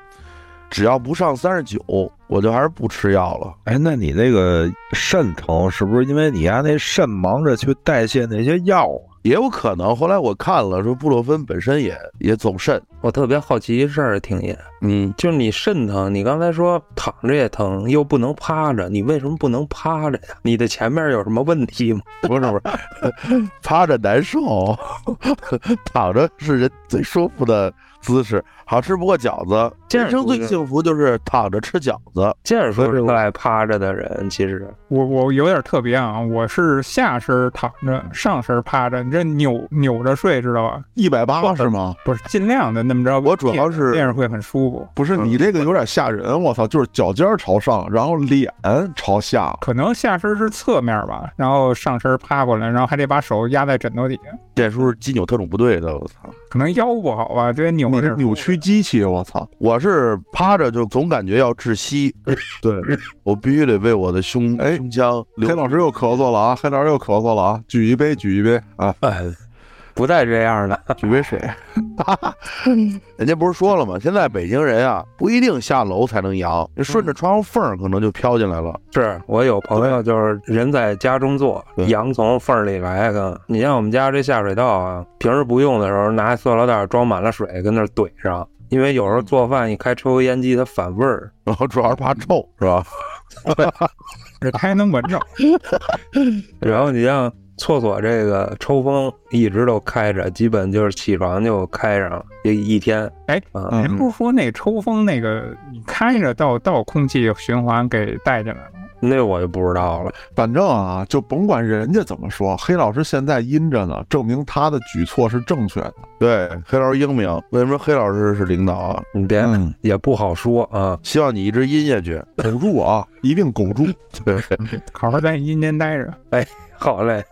C: 只要不上三十九，我就还是不吃药了。
D: 哎，那你那个肾疼是不是因为你家那肾忙着去代谢那些药啊？
C: 也有可能，后来我看了，说布洛芬本身也也走肾。
E: 我特别好奇一事儿，挺爷，
C: 嗯，
E: 就是你肾疼，你刚才说躺着也疼，又不能趴着，你为什么不能趴着呀？你的前面有什么问题吗？
C: 不 是不是，趴着难受，躺着是人最舒服的姿势。好吃不过饺子，
E: 这
C: 人生最幸福就是躺着吃饺子。
E: 这样说是个爱趴着的人，其实
B: 我我有点特别啊，我是下身躺着，上身趴着，你这扭扭着睡，知道吧？
A: 一百八是吗？
B: 不是，尽量的那么着。
C: 我主要是
B: 这样会很舒服。
A: 不是你这个有点吓人，我操！就是脚尖朝上，然后脸朝下，
B: 可能下身是侧面吧，然后上身趴过来，然后还得把手压在枕头底下。
C: 这叔是肌扭特种部队的，我操！
B: 可能腰不好吧，这扭
A: 你是扭曲机器，我操！
C: 我是趴着就总感觉要窒息，
A: 对
C: 我必须得为我的胸
A: 哎
C: 胸腔
A: 黑老师又咳嗽了啊！黑老师又咳嗽了啊！举一杯，举一杯啊！
E: 哎，不带这样的。
A: 举杯水。
C: 人家不是说了吗？现在北京人啊，不一定下楼才能阳，你顺着窗户缝儿可能就飘进来了。
E: 是我有朋友就是人在家中坐，
C: 对
E: 羊从缝儿里来的。你像我们家这下水道啊，平时不用的时候拿塑料袋装满了水跟那儿怼上，因为有时候做饭一开抽油烟机它反味儿。
C: 然后主要是怕臭，是吧？
B: 这还能闻着。
E: 然后你像厕所这个抽风一直都开着，基本就是起床就开上了，一一天。
B: 哎您不是说那抽风那个你开着到到空气循环给带进来了吗？
E: 那我就不知道了。
A: 反正啊，就甭管人家怎么说，黑老师现在阴着呢，证明他的举措是正确的。
C: 对，黑老师英明。为什么黑老师是领导啊？
E: 你别、
A: 嗯
E: 也不好说啊。
C: 希望你一直阴下去。
A: 苟住啊，一定苟住。
C: 对，
B: 好好在阴间待着。
E: 哎好嘞，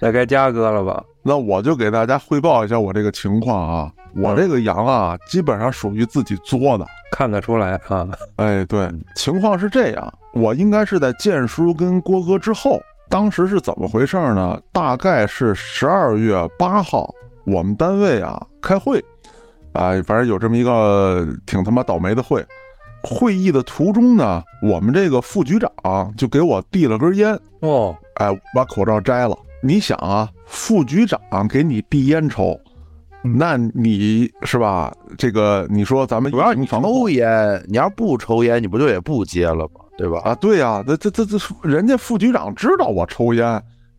E: 那该嘉哥了吧？
A: 那我就给大家汇报一下我这个情况啊，我这个羊啊，基本上属于自己作的。
E: 看得出来啊。
A: 哎，对，情况是这样，我应该是在建叔跟郭哥之后，当时是怎么回事呢？大概是十二月八号，我们单位啊开会，啊、反正有这么一个挺他妈倒霉的会。会议的途中呢，我们这个副局长就给我递了根烟，
E: 哦，
A: 哎，把口罩摘了。你想啊，副局长给你递烟抽，那你是吧？这个你说咱们
C: 主要你抽烟，你要不抽烟，你不就也不接了吗？对吧？
A: 啊，对呀、这这这这，人家副局长知道我抽烟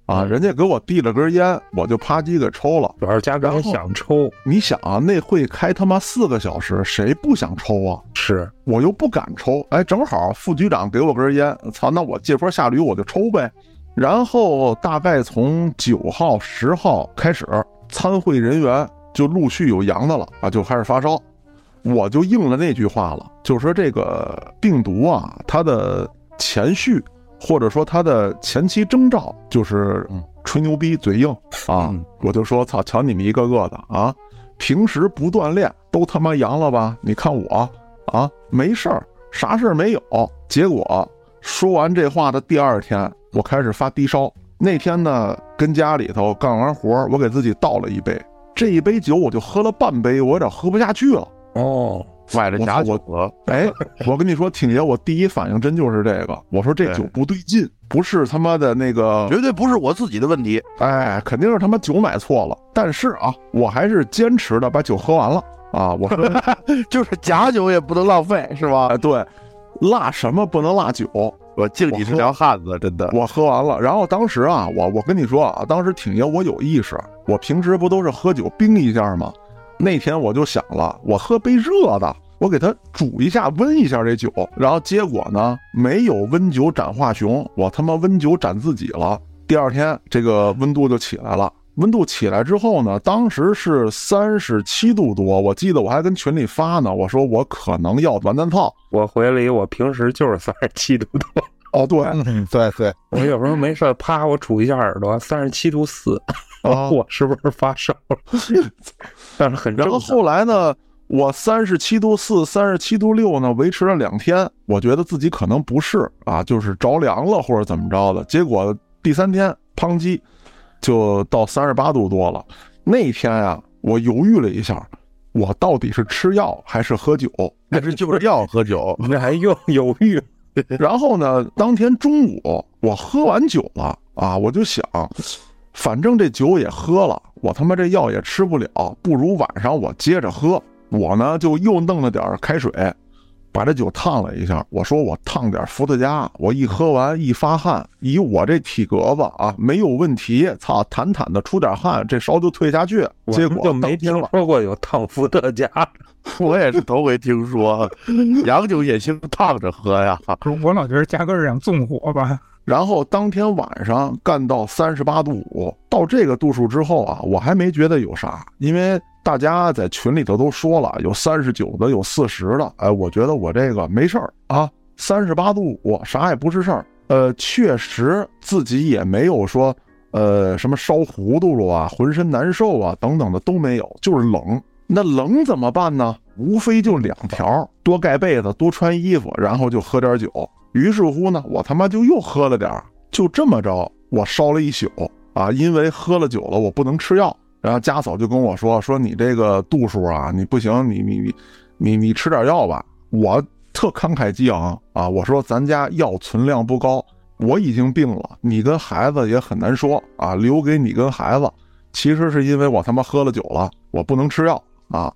A: 啊，
C: 嗯
A: 人家给我递了根烟，我就啪叽给抽了。
E: 主要是家长想抽，
A: 你想啊，那会开他妈四个小时，谁不想抽啊？
E: 是
A: 我又不敢抽，哎，正好副局长给我根烟，操，那我借坡下驴我就抽呗。然后大概从九号、十号开始，参会人员就陆续有阳的了啊，就开始发烧。我就应了那句话了，就是说这个病毒啊，它的前序或者说它的前期征兆就是
C: 嗯
A: 吹牛逼、嘴硬啊
C: 嗯。
A: 我就说操，瞧你们一个个的啊，平时不锻炼都他妈阳了吧？你看我啊，没事儿，啥事儿没有。结果说完这话的第二天，我开始发低烧。那天呢，跟家里头干完活儿，我给自己倒了一杯，这一杯酒我就喝了半杯，我有点喝不下去了。
E: 哦，
C: 崴着假酒了。
A: 哎，我跟你说，挺爷，我第一反应真就是这个，我说这酒不对劲，不是他妈的那个，
C: 绝对不是我自己的问题。
A: 哎，肯定是他妈酒买错了。但是啊，我还是坚持的把酒喝完了啊。我说，
C: 就是假酒也不能浪费，是吧？
A: 哎，对，辣什么不能辣酒，
C: 我敬你是条汉子，真的。
A: 我喝完了。然后当时啊，我我跟你说啊，当时挺爷我有意识，我平时不都是喝酒冰一下吗？那天我就想了，我喝杯热的，我给它煮一下，温一下这酒。然后结果呢，没有温酒斩华雄，我他妈温酒斩自己了。第二天这个温度就起来了。温度起来之后呢，当时是三十七度多，我记得我还跟群里发呢，我说我可能要完蛋炮。
E: 我回了一，我平时就是三十七度多，
A: 哦，对，
D: 嗯，对对，
E: 我有时候没事啪，我杵一下耳朵，三十七度四，
A: 啊
E: 我是不是发烧了？但是很正
A: 然后。后来呢，我三十七度四、三十七度六呢，维持了两天，我觉得自己可能不是啊，就是着凉了或者怎么着的。结果第三天，砰叽，就到三十八度多了。那天啊、我犹豫了一下，我到底是吃药还是喝酒？
C: 那是就是药喝酒，
E: 那还用犹豫？
A: 然后呢，当天中午我喝完酒了啊，我就想，反正这酒也喝了，我他妈这药也吃不了，不如晚上我接着喝。我呢就又弄了点开水，把这酒烫了一下。我说我烫点伏特加，我一喝完一发汗，以我这体格子啊没有问题。操，坦坦的出点汗，这烧就退下去。结果
E: 就没听说过有烫伏特加。
C: 我也是头回听说，洋酒也兴烫着喝呀。
B: 我老觉得嘉哥是想纵火吧。
A: 然后当天晚上干到三十八度五，到这个度数之后啊，我还没觉得有啥，因为大家在群里头都说了，有三十九的，有四十的。哎，我觉得我这个没事儿啊，三十八度五啥也不是事儿。呃，确实自己也没有说，呃，什么烧糊涂了啊，浑身难受啊等等的都没有，就是冷。那冷怎么办呢？无非就两条：多盖被子，多穿衣服，然后就喝点酒。于是乎呢，我他妈就又喝了点儿，就这么着，我烧了一宿啊！因为喝了酒了，我不能吃药。然后家嫂就跟我说：“说你这个度数啊，你不行，你你你你你吃点药吧。”我特慷慨激昂啊！我说咱家药存量不高，我已经病了，你跟孩子也很难说啊，留给你跟孩子。其实是因为我他妈喝了酒了，我不能吃药啊。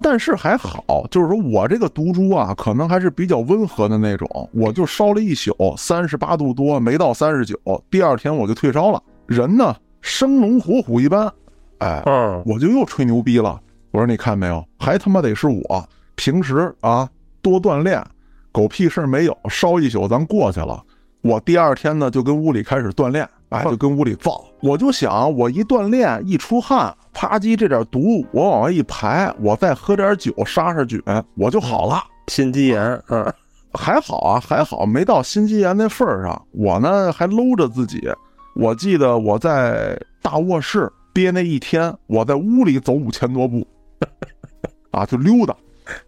A: 但是还好，就是说我这个毒株啊，可能还是比较温和的那种。我就烧了一宿，三十八度多，没到三十九。第二天我就退烧了，人呢生龙活虎一般。哎，
E: 嗯，
A: 我就又吹牛逼了。我说你看没有，还他妈得是我平时啊多锻炼，狗屁事儿没有，烧一宿咱过去了。我第二天呢就跟屋里开始锻炼，哎，就跟屋里造。我就想，我一锻炼一出汗。啪叽，这点毒我往外一排，我再喝点酒杀杀菌，我就好了。
E: 心肌炎，嗯，
A: 还好啊，还好没到心肌炎那份儿上。我呢还搂着自己。我记得我在大卧室憋那一天，我在屋里走五千多步，啊，就溜达。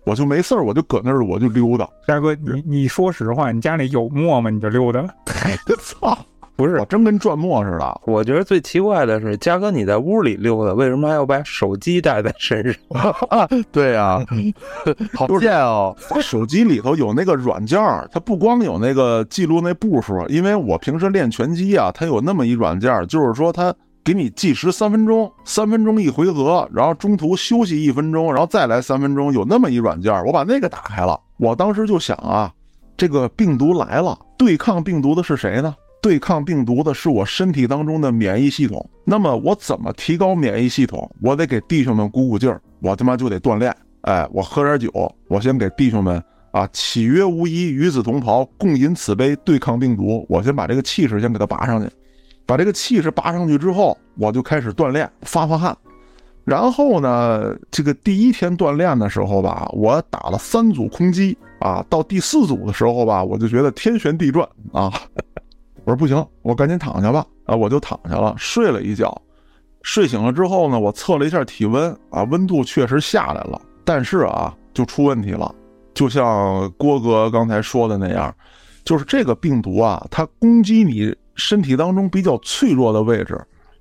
A: 我就没事儿，我就搁那儿，我就溜达。
B: 大哥，你你说实话，你家里有墨吗？你就溜达。
A: 操！
E: 不是，
A: 我真跟转墨似的。
E: 我觉得最奇怪的是，嘉哥你在屋里溜达，为什么还要把手机带在身上？
C: 对呀，好贱哦！
A: 手机里头有那个软件儿，它不光有那个记录那步数，因为我平时练拳击啊，它有那么一软件儿，就是说它给你计时三分钟，三分钟一回合，然后中途休息一分钟，然后再来三分钟，有那么一软件，我把那个打开了。我当时就想啊，这个病毒来了，对抗病毒的是谁呢？对抗病毒的是我身体当中的免疫系统。那么我怎么提高免疫系统？我得给弟兄们鼓鼓劲儿，我他妈就得锻炼。哎，我喝点酒，我先给弟兄们啊，岂曰无衣，与子同袍，共饮此杯，对抗病毒。我先把这个气势先给他拔上去，把这个气势拔上去之后，我就开始锻炼，发发汗。然后呢，这个第一天锻炼的时候吧，我打了三组空击啊，到第四组的时候吧，我就觉得天旋地转啊。我说不行，我赶紧躺下吧。啊，我就躺下了，睡了一觉。睡醒了之后呢，我测了一下体温，啊，温度确实下来了。但是啊，就出问题了。就像郭哥刚才说的那样，就是这个病毒啊，它攻击你身体当中比较脆弱的位置。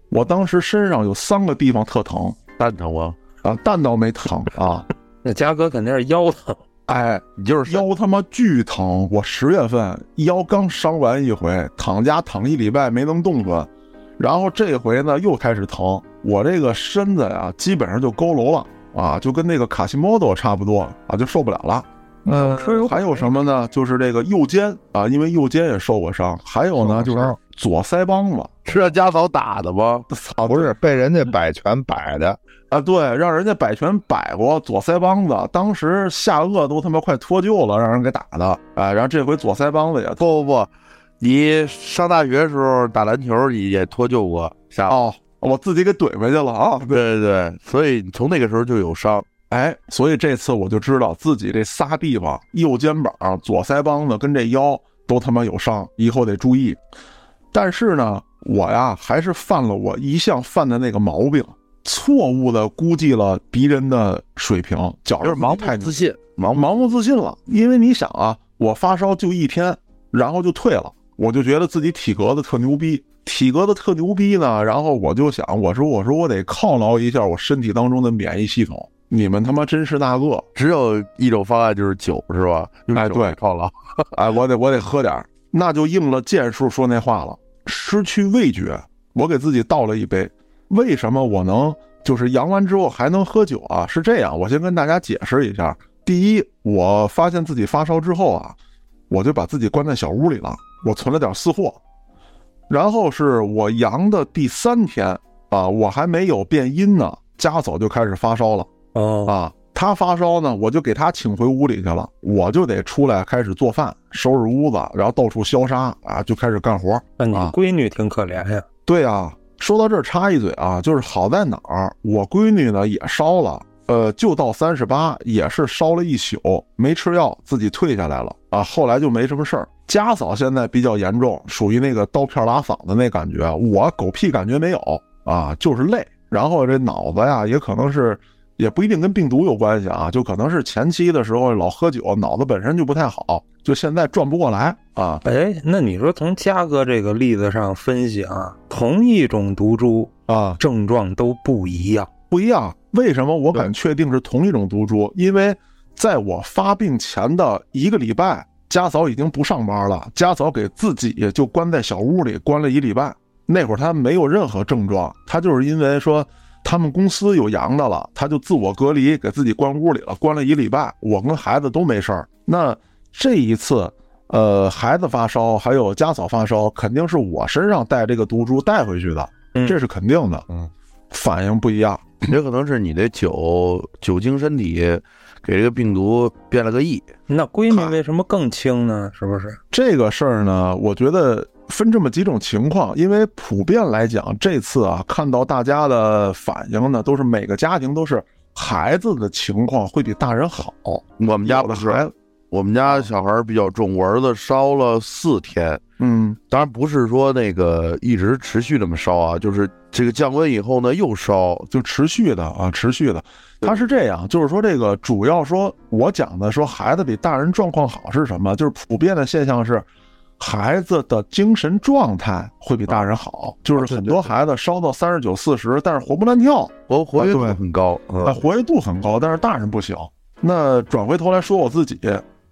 A: 我当时身上有三个地方特疼，
C: 蛋疼吗？
A: 啊，蛋倒没疼啊。
E: 那嘉哥肯定是腰疼。
A: 哎，
C: 你就是
A: 腰他妈巨疼！我十月份腰刚伤完一回，躺家躺一礼拜没能动弹，然后这回呢又开始疼。我这个身子呀，基本上就佝偻了啊，就跟那个卡西莫多差不多啊，就受不了了。
B: 嗯，
A: 还有什么呢？就是这个右肩啊，因为右肩也受过伤。还有呢，就是左腮帮子，
C: 是让家嫂打的吗？
A: 操，
D: 不是被人家摆拳摆的。
A: 啊，对，让人家摆拳摆过左腮帮子，当时下颚都他妈快脱臼了，让人给打的。啊，然后这回左腮帮子也
C: 不不不，你上大学时候打篮球也脱臼过下
A: 哦，我自己给怼回去了啊。
C: 对对对，所以你从那个时候就有伤，
A: 哎，所以这次我就知道自己这仨地方，右肩膀、左腮帮子跟这腰都他妈有伤，以后得注意。但是呢，我呀还是犯了我一向犯的那个毛病。错误的估计了敌人的水平，觉
C: 就是盲目自信，
A: 盲盲目自信了。因为你想啊，我发烧就一天，然后就退了，我就觉得自己体格子特牛逼，体格子特牛逼呢。然后我就想，我说我说我得犒劳一下我身体当中的免疫系统你们他妈真是那个，
C: 只有一种方案就是酒，是吧？
A: 哎，对，
C: 犒劳，
A: 哎，我得我得喝点儿，那就应了剑叔说那话了，失去味觉。我给自己倒了一杯，为什么我能就是阳完之后还能喝酒啊？是这样，我先跟大家解释一下。第一，我发现自己发烧之后啊，我就把自己关在小屋里了，我存了点私货。然后是我阳的第三天啊，我还没有变阴呢，家嫂就开始发烧了。
E: 哦
A: 啊，他发烧呢，我就给他请回屋里去了，我就得出来开始做饭、收拾屋子，然后到处消杀啊，就开始干活。
E: 那你
A: 啊
E: 闺女挺可怜呀。
A: 对啊，说到这儿插一嘴啊，就是好在哪儿，我闺女呢也烧了，呃，就到三十八，也是烧了一宿，没吃药，自己退下来了啊，后来就没什么事儿。家嫂现在比较严重，属于那个刀片拉嗓子那感觉，我狗屁感觉没有啊，就是累，然后这脑子呀也可能是。也不一定跟病毒有关系啊，就可能是前期的时候老喝酒，脑子本身就不太好，就现在转不过来啊。
E: 哎，那你说从嘉哥这个例子上分析啊，同一种毒株
A: 啊，
E: 症状都不一样，
A: 不一样。为什么我敢确定是同一种毒株？因为在我发病前的一个礼拜，家嫂已经不上班了，家嫂给自己就关在小屋里关了一礼拜。那会儿她没有任何症状，她就是因为说。他们公司有阳的了，他就自我隔离，给自己关屋里了，关了一礼拜。我跟孩子都没事儿。那这一次，呃，孩子发烧，还有家嫂发烧，肯定是我身上带这个毒株带回去的，这是肯定的。
C: 嗯，
A: 反应不一样，
C: 也可能是你的酒酒精身体给这个病毒变了个异。
E: 那闺女为什么更轻呢？是不是
A: 这个事儿呢？我觉得。分这么几种情况，因为普遍来讲，这次啊，看到大家的反应呢，都是每个家庭都是孩子的情况会比大人好。
C: 我们家
A: 的孩子，
C: 我们家小孩比较重，我儿子烧了四天。
A: 嗯，
C: 当然不是说那个一直持续这么烧啊，就是这个降温以后呢又烧，
A: 就持续的啊，持续的。他是这样，就是说这个主要说我讲的说孩子比大人状况好是什么？就是普遍的现象是。孩子的精神状态会比大人好，就是很多孩子烧到三十九、四十，但是活蹦乱跳，
C: 活活跃度很高，
A: 啊，活跃度很高，但是大人不行。那转回头来说我自己，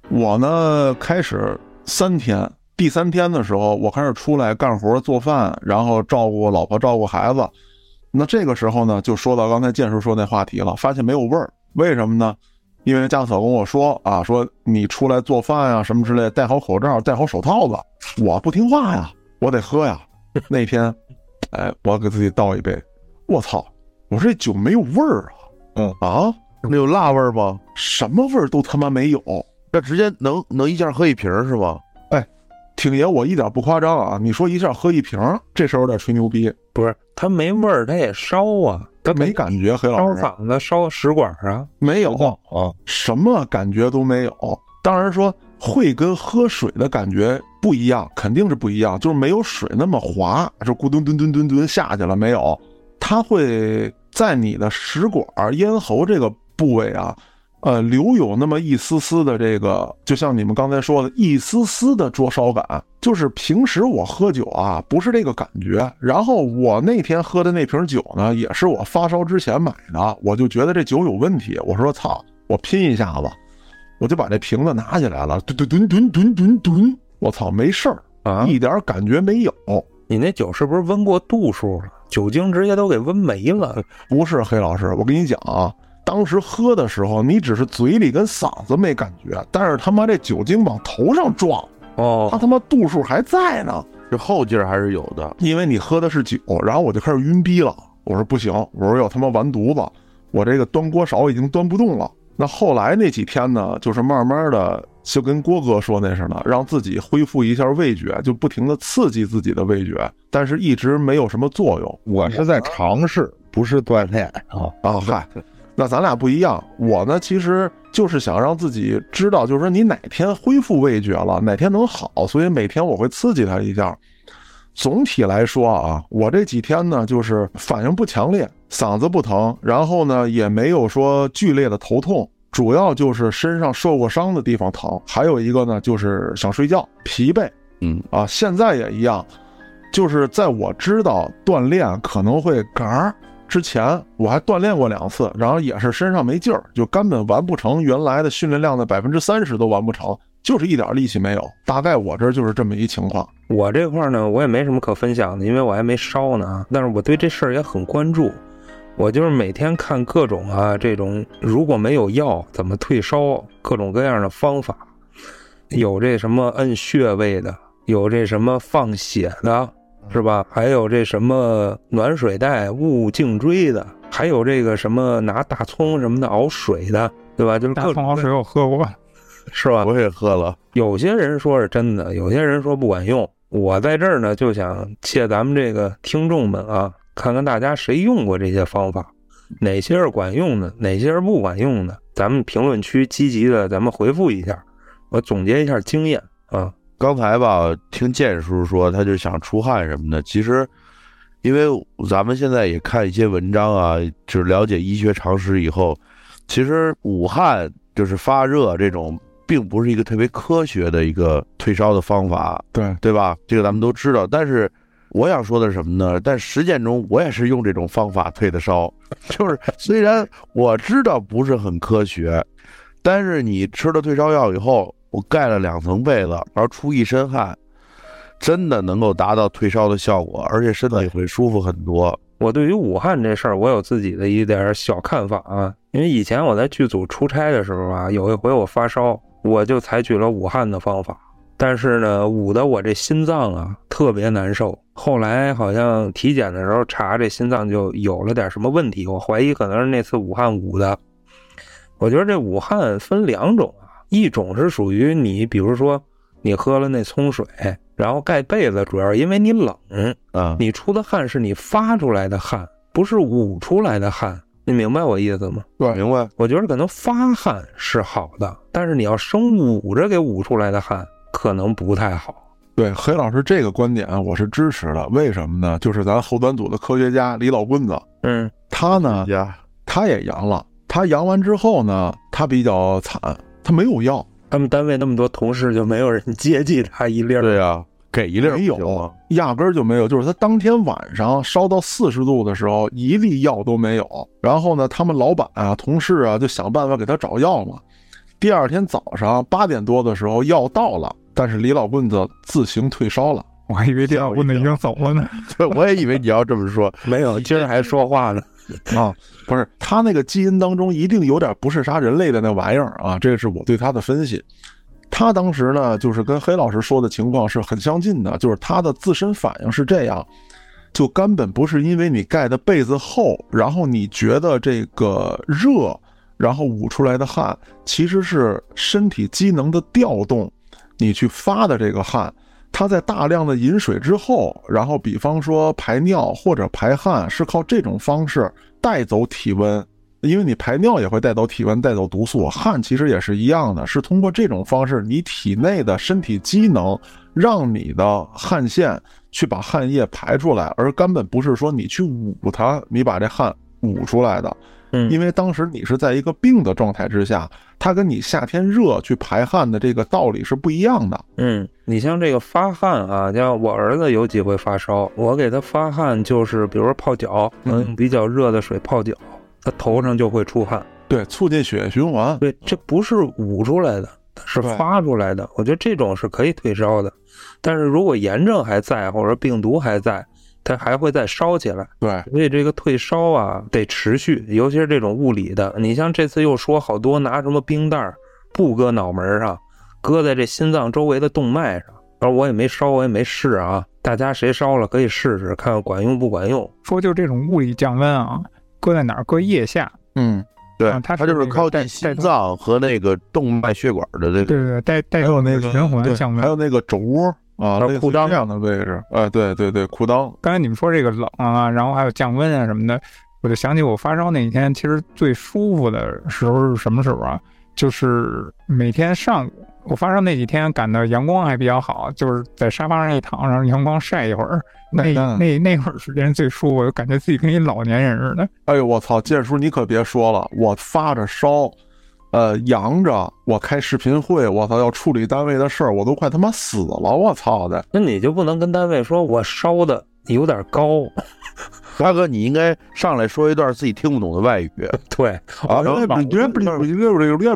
A: 我呢开始三天，第三天的时候，我开始出来干活做饭，然后照顾老婆、照顾孩子。那这个时候呢，就说到刚才建叔说那话题了，发现没有味儿，为什么呢？因为家嫂跟我说啊，说你出来做饭啊，什么之类，戴好口罩，戴好手套子。我不听话呀，我得喝呀。那天，哎，我给自己倒一杯，我操，我说这酒没有味儿啊。
C: 嗯
A: 啊，
C: 那有辣味儿吗？
A: 什么味儿都他妈没有，
C: 这直接能能一下喝一瓶是吧？
A: 哎，挺爷，我一点不夸张啊。你说一下喝一瓶，这事儿有点吹牛逼。
E: 不是，它没味儿，它也烧啊。
A: 他没感觉，黑老
E: 师烧嗓子、烧食管啊，
A: 没有
C: 啊，
A: 什么感觉都没有。当然说会跟喝水的感觉不一样，肯定是不一样，就是没有水那么滑，就咕咚咚咚咚咚下去了没有？它会在你的食管、咽喉这个部位啊。呃，留有那么一丝丝的这个，就像你们刚才说的，一丝丝的灼烧感，就是平时我喝酒啊，不是这个感觉。然后我那天喝的那瓶酒呢，也是我发烧之前买的，我就觉得这酒有问题。我说操，我拼一下子，我就把这瓶子拿起来了，吨吨吨吨吨吨吨，我操，没事儿
E: 啊，
A: 一点感觉没有。
E: 你那酒是不是温过度数了？酒精直接都给温没了？
A: 不是，黑老师，我跟你讲啊。当时喝的时候，你只是嘴里跟嗓子没感觉，但是他妈这酒精往头上撞，
E: 哦，
A: 他他妈度数还在呢，
C: 这后劲儿还是有的。
A: 因为你喝的是酒，然后我就开始晕逼了。我说不行，我说要他妈完犊子，我这个端锅勺已经端不动了。那后来那几天呢，就是慢慢的就跟郭哥说那似的，让自己恢复一下味觉，就不停的刺激自己的味觉，但是一直没有什么作用。
D: 我是在尝试，不是锻炼
A: 啊啊嗨。那咱俩不一样，我呢其实就是想让自己知道，就是说你哪天恢复味觉了，哪天能好，所以每天我会刺激他一下。总体来说啊，我这几天呢就是反应不强烈，嗓子不疼，然后呢也没有说剧烈的头痛，主要就是身上受过伤的地方疼，还有一个呢就是想睡觉，疲惫。
C: 嗯
A: 啊，现在也一样，就是在我知道锻炼可能会嘎儿。之前我还锻炼过两次，然后也是身上没劲儿，就根本完不成原来的训练量的百分之三十都完不成，就是一点力气没有。大概我这就是这么一情况。
E: 我这块呢，我也没什么可分享的，因为我还没烧呢。但是我对这事儿也很关注，我就是每天看各种啊这种如果没有药怎么退烧，各种各样的方法，有这什么摁穴位的，有这什么放血的，是吧？还有这什么暖水袋捂颈椎的，还有这个什么拿大葱什么的熬水的，对吧？就是各种
B: 大葱熬水我喝过，
E: 是吧？
C: 我也喝了，
E: 有些人说是真的，有些人说不管用。我在这儿呢，就想借咱们这个听众们啊，看看大家谁用过这些方法，哪些是管用的，哪些是不管用的。咱们评论区积极的，咱们回复一下，我总结一下经验啊。
C: 刚才吧，听建叔说，他就想出汗什么的。其实，因为咱们现在也看一些文章啊，就是了解医学常识以后，其实捂汗就是发热这种，并不是一个特别科学的一个退烧的方法，
A: 对，
C: 对吧？这个咱们都知道。但是我想说的是什么呢？但实践中我也是用这种方法退的烧，就是虽然我知道不是很科学，但是你吃了退烧药以后。我盖了两层被子，然后出一身汗，真的能够达到退烧的效果，而且身体会舒服很多。
E: 我对于武汉这事儿，我有自己的一点小看法啊。因为以前我在剧组出差的时候啊，有一回我发烧，我就采取了武汉的方法，但是呢，捂的我这心脏啊特别难受。后来好像体检的时候查这心脏就有了点什么问题，我怀疑可能是那次武汉捂的。我觉得这武汉分两种啊，一种是属于你，比如说你喝了那葱水，然后盖被子，主要是因为你冷，
C: 啊，
E: 你出的汗是你发出来的汗，不是捂出来的汗，你明白我意思吗？
A: 对，
C: 明白？
E: 我觉得可能发汗是好的，但是你要生捂着给捂出来的汗，可能不太好。
A: 对，黑老师这个观点我是支持的。为什么呢？就是咱后端组的科学家李老棍子，
E: 嗯，
A: 他呢，
C: 呀，
A: 他也阳了。他阳完之后呢，他比较惨，他没有药，
E: 他们单位那么多同事，就没有人接济他一粒儿。
C: 对呀，给一粒儿
A: 没有，压根儿就没有。就是他当天晚上烧到四十度的时候，一粒药都没有。然后呢，他们老板啊、同事啊就想办法给他找药嘛。第二天早上八点多的时候，药到了，但是李老棍子自行退烧了。
B: 我还以为李老棍子已经走了呢。
C: 对，我也以为你要这么说。
E: 没有，今儿还说话呢。
A: 啊，不是，他那个基因当中一定有点不是杀人类的那玩意儿啊，这是我对他的分析。他当时呢，就是跟黑老师说的情况是很相近的，就是他的自身反应是这样，就根本不是因为你盖的被子厚，然后你觉得这个热，然后捂出来的汗，其实是身体机能的调动，你去发的这个汗。它在大量的饮水之后，然后比方说排尿或者排汗，是靠这种方式带走体温，因为你排尿也会带走体温、带走毒素，汗其实也是一样的，是通过这种方式，你体内的身体机能让你的汗腺去把汗液排出来，而根本不是说你去捂它，你把这汗捂出来的。
E: 嗯，
A: 因为当时你是在一个病的状态之下，它跟你夏天热去排汗的这个道理是不一样的。
E: 嗯，你像这个发汗啊，像我儿子有几回发烧，我给他发汗就是，比如说泡脚，
A: 嗯
E: 用比较热的水泡脚，他头上就会出汗。
A: 对，促进血液循环。
E: 对，这不是捂出来的，是发出来的。我觉得这种是可以退烧的，但是如果炎症还在，或者病毒还在，它还会再烧起来。
A: 对，
E: 所以这个退烧啊得持续，尤其是这种物理的。你像这次又说好多拿什么冰袋儿不搁脑门上，搁在这心脏周围的动脉上。而我也没烧，我也没试啊。大家谁烧了可以试试，看看管用不管用。
B: 说就这种物理降温啊，搁在哪儿？搁腋下。
A: 嗯，
C: 对
B: 啊，它
C: 它就是靠近心脏和那个动脉血管的这个。
B: 对对对，带带
A: 有那个
B: 循环
A: 对
B: 降温
A: 还。有那个肘窝啊，
E: 还有裤裆
A: 这样的位置。哎，对对对，裤裆。
B: 刚才你们说这个冷啊，然后还有降温啊什么的，我就想起我发烧那一天，其实最舒服的时候是什么时候啊？就是每天上午，我发烧那几天感到阳光还比较好，就是在沙发上一躺，让阳光晒一会儿，那
A: 那
B: 那那会儿时间最舒服，我就感觉自己跟一老年人似的。
A: 哎呦，我操！建叔，你可别说了，我发着烧，呃，扬着，我开视频会，我操，要处理单位的事儿，我都快他妈死了，我操的！
E: 那你就不能跟单位说我烧的有点高，
C: 大哥，你应该上来说一段自己听不懂的外语
E: 对，
C: 啊，然后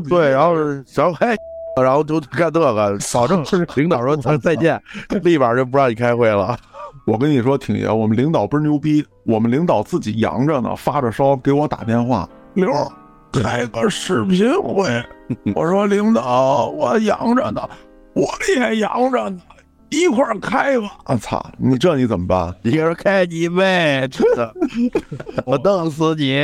C: 对，然后然后嘿，然后就干这个，保证领导说咱再见，立马就不让你开会了。
A: 我跟你说，挺爷，我们领导倍儿牛逼，我们领导自己扬着呢，发着烧给我打电话，刘儿开个视频会。我说领导，我养着呢，我也养着呢，一块儿开吧。啊操，你这你怎么办？
C: 一个人开你妹，真的，我弄死你！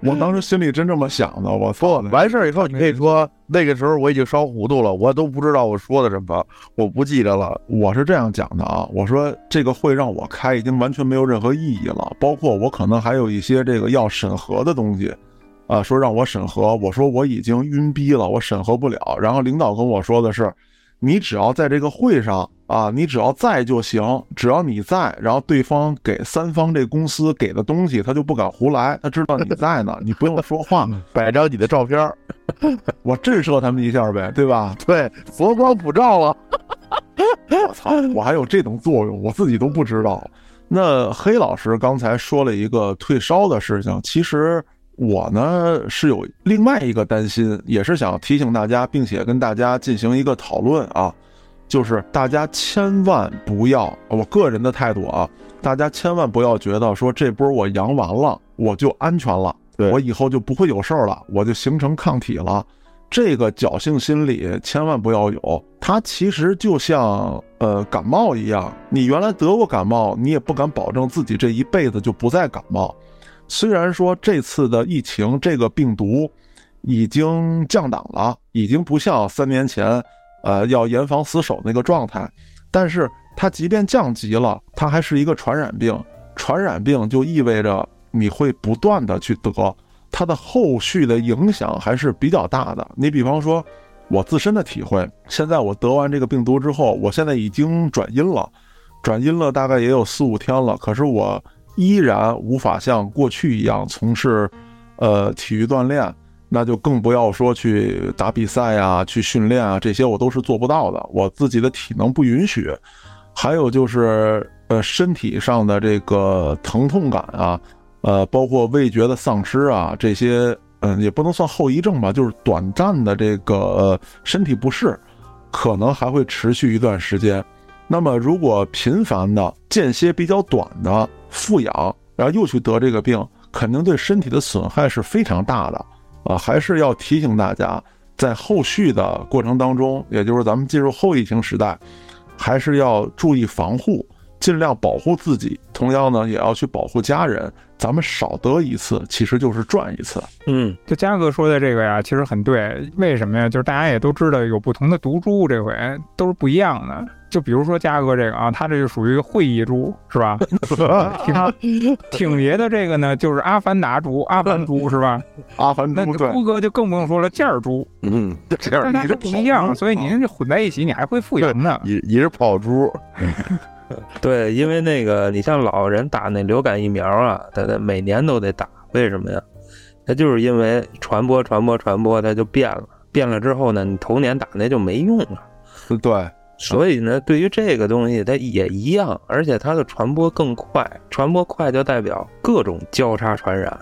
A: 我当时心里真这么想的，我操！
C: 完事儿以后，你可以说那个时候我已经烧糊涂了，我都不知道我说的什么，我不记得了。
A: 我是这样讲的啊，我说这个会让我开已经完全没有任何意义了，包括我可能还有一些这个要审核的东西，啊，说让我审核，我说我已经晕逼了，我审核不了。然后领导跟我说的是，你只要在这个会上啊，你只要在就行，只要你在，然后对方给三方这公司给的东西，他就不敢胡来，他知道你在呢，你不用说话，
C: 摆张你的照片，
A: 我震慑他们一下呗，对吧？
C: 对，佛光普照了。
A: 我操，我还有这种作用，我自己都不知道。那黑老师刚才说了一个退烧的事情，其实我呢是有另外一个担心，也是想提醒大家，并且跟大家进行一个讨论啊，就是大家千万不要，我个人的态度啊，大家千万不要觉得说这波我阳完了我就安全了，
C: 对
A: 我以后就不会有事儿了，我就形成抗体了。这个侥幸心理千万不要有，它其实就像呃感冒一样，你原来得过感冒，你也不敢保证自己这一辈子就不再感冒。虽然说这次的疫情这个病毒已经降档了，已经不像三年前呃要严防死守那个状态，但是它即便降级了，它还是一个传染病。传染病就意味着你会不断的去得，它的后续的影响还是比较大的。你比方说，我自身的体会，现在我得完这个病毒之后，我现在已经转阴了，转阴了大概也有四五天了，可是我依然无法像过去一样从事呃体育锻炼，那就更不要说去打比赛啊、去训练啊，这些我都是做不到的，我自己的体能不允许。还有就是呃身体上的这个疼痛感啊，呃包括味觉的丧失啊，这些嗯也不能算后遗症吧，就是短暂的这个呃身体不适，可能还会持续一段时间。那么如果频繁的间歇比较短的复养，然后又去得这个病，肯定对身体的损害是非常大的啊！还是要提醒大家，在后续的过程当中，也就是咱们进入后疫情时代，还是要注意防护，尽量保护自己。同样呢，也要去保护家人。咱们少得一次，其实就是赚一次。
E: 嗯，
B: 就嘉哥说的这个呀，其实很对。为什么呀？就是大家也都知道，有不同的毒株，这回都是不一样的。就比如说嘉哥这个啊，他这就属于会议株，是吧？挺挺爷的这个呢，就是阿凡达株、阿凡株，是吧？
A: 阿凡
B: 那
A: 猪对，
B: 郭哥就更不用说了，件儿株，
C: 嗯，
A: 这样
B: 大家都
A: 你这
B: 不一样，所以您这混在一起，你还会复原呢。
C: 你你是跑猪，
E: 对，因为那个你像老人打那流感疫苗啊，他他每年都得打，为什么呀？他就是因为传播传播传播，它就变了，变了之后呢，你头年打那就没用了。
A: 对，
E: 所以呢，对于这个东西，它也一样，而且它的传播更快，传播快就代表各种交叉传染，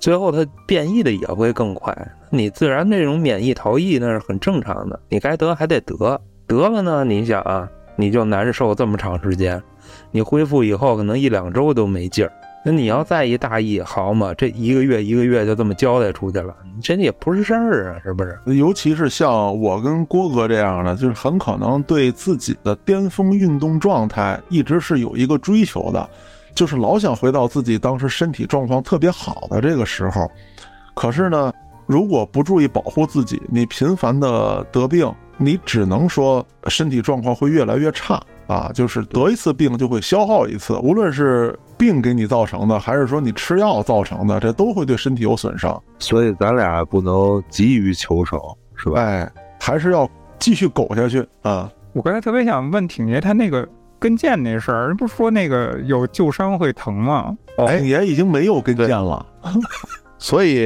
E: 最后它变异的也会更快。你自然这种免疫逃逸那是很正常的，你该得还得得，得了呢，你想啊，你就难受这么长时间，你恢复以后可能一两周都没劲儿。那你要再一大意，好嘛，这一个月一个月就这么交代出去了，你这也不是事儿啊，是不是？
A: 尤其是像我跟郭哥这样的，就是很可能对自己的巅峰运动状态一直是有一个追求的，就是老想回到自己当时身体状况特别好的这个时候。可是呢，如果不注意保护自己，你频繁的得病，你只能说身体状况会越来越差啊，就是得一次病就会消耗一次，无论是病给你造成的，还是说你吃药造成的，这都会对身体有损伤。
D: 所以咱俩不能急于求成，是吧？
A: 哎，还是要继续苟下去啊！
B: 我刚才特别想问挺爷，他那个跟腱那事儿，人不是说那个有旧伤会疼吗？
E: 哦
A: 哎，也已经没有跟腱了，
C: 所以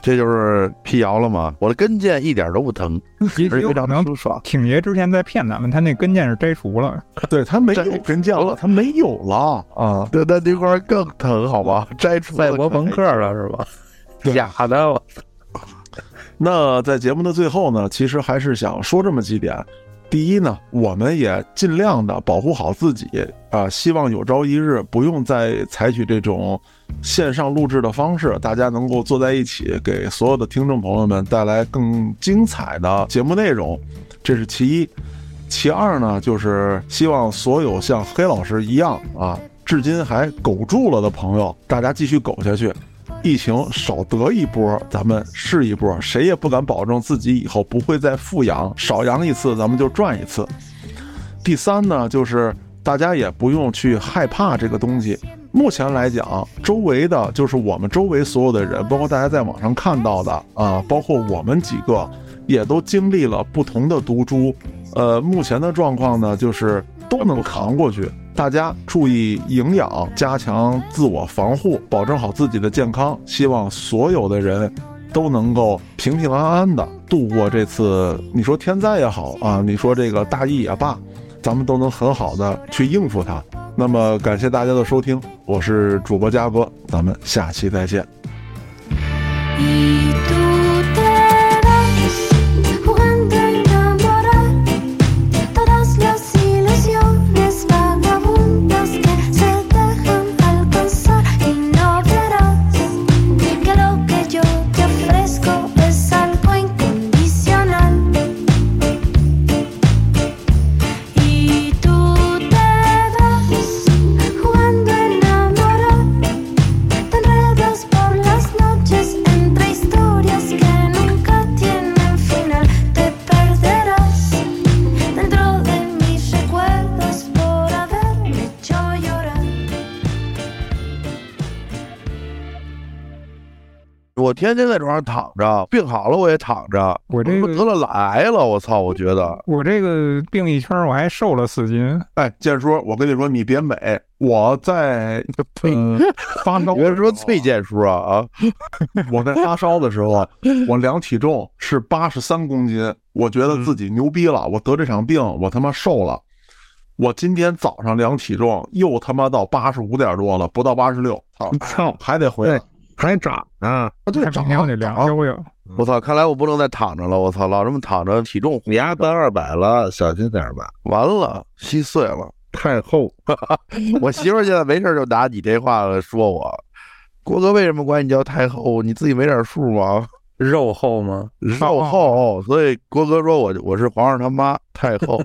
C: 这就是辟谣了嘛。我的跟腱一点都不疼，
B: 也
C: 而且非常舒爽。
B: 挺爷之前在骗咱们，他那跟腱是摘除了。
A: 对他没有 跟腱了，他没有了啊。
C: 对，那那块儿更疼，好吧？摘除
E: 赛博朋克了是吧？假的，我
A: 那在节目的最后呢，其实还是想说这么几点。第一呢，我们也尽量的保护好自己啊、希望有朝一日不用再采取这种线上录制的方式，大家能够坐在一起，给所有的听众朋友们带来更精彩的节目内容，这是其一。其二呢，就是希望所有像黑老师一样啊，至今还苟住了的朋友，大家继续苟下去。疫情少得一波，咱们是一波，谁也不敢保证自己以后不会再复阳，少阳一次咱们就赚一次。第三呢，就是大家也不用去害怕这个东西。目前来讲，周围的就是我们周围所有的人，包括大家在网上看到的啊，包括我们几个，也都经历了不同的毒株。呃，目前的状况呢，就是都能扛过去。大家注意营养，加强自我防护，保证好自己的健康。希望所有的人都能够平平安安的度过这次，你说天灾也好啊，你说这个大疫也罢，咱们都能很好的去应付它。那么感谢大家的收听，我是主播嘉哥，咱们下期再见。
C: 我天天在床上躺着，病好了我也躺着，
B: 我这个
C: 得了懒癌了，我操！我觉得
B: 我这个病一圈，我还瘦了四斤。
A: 哎，建叔，我跟你说，你别美，我在 呃发烧
C: 你为什么
A: 的时候
C: 崔建叔啊啊？
A: 我在发烧的时候，我量体重是八十三公斤，我觉得自己牛逼了，我得这场病，我他妈瘦了。我今天早上量体重又他妈到八十五点多了，不到八十六，操，还得回来。
D: 还长呢！
A: 啊，对，
B: 还
A: 涨
B: 明天我得量
A: 涨
B: 悠悠。
C: 我操！看来我不能再躺着了，我操！老这么躺着，体重
D: 你丫奔二百了，小心点吧。
C: 完了，稀碎了。
D: 太厚，
C: 我媳妇儿现在没事就拿你这话来说我。郭哥为什么管你叫太后？你自己没点数吗？
E: 肉厚吗？
C: 肉厚，所以郭哥说我我是皇上他妈太后。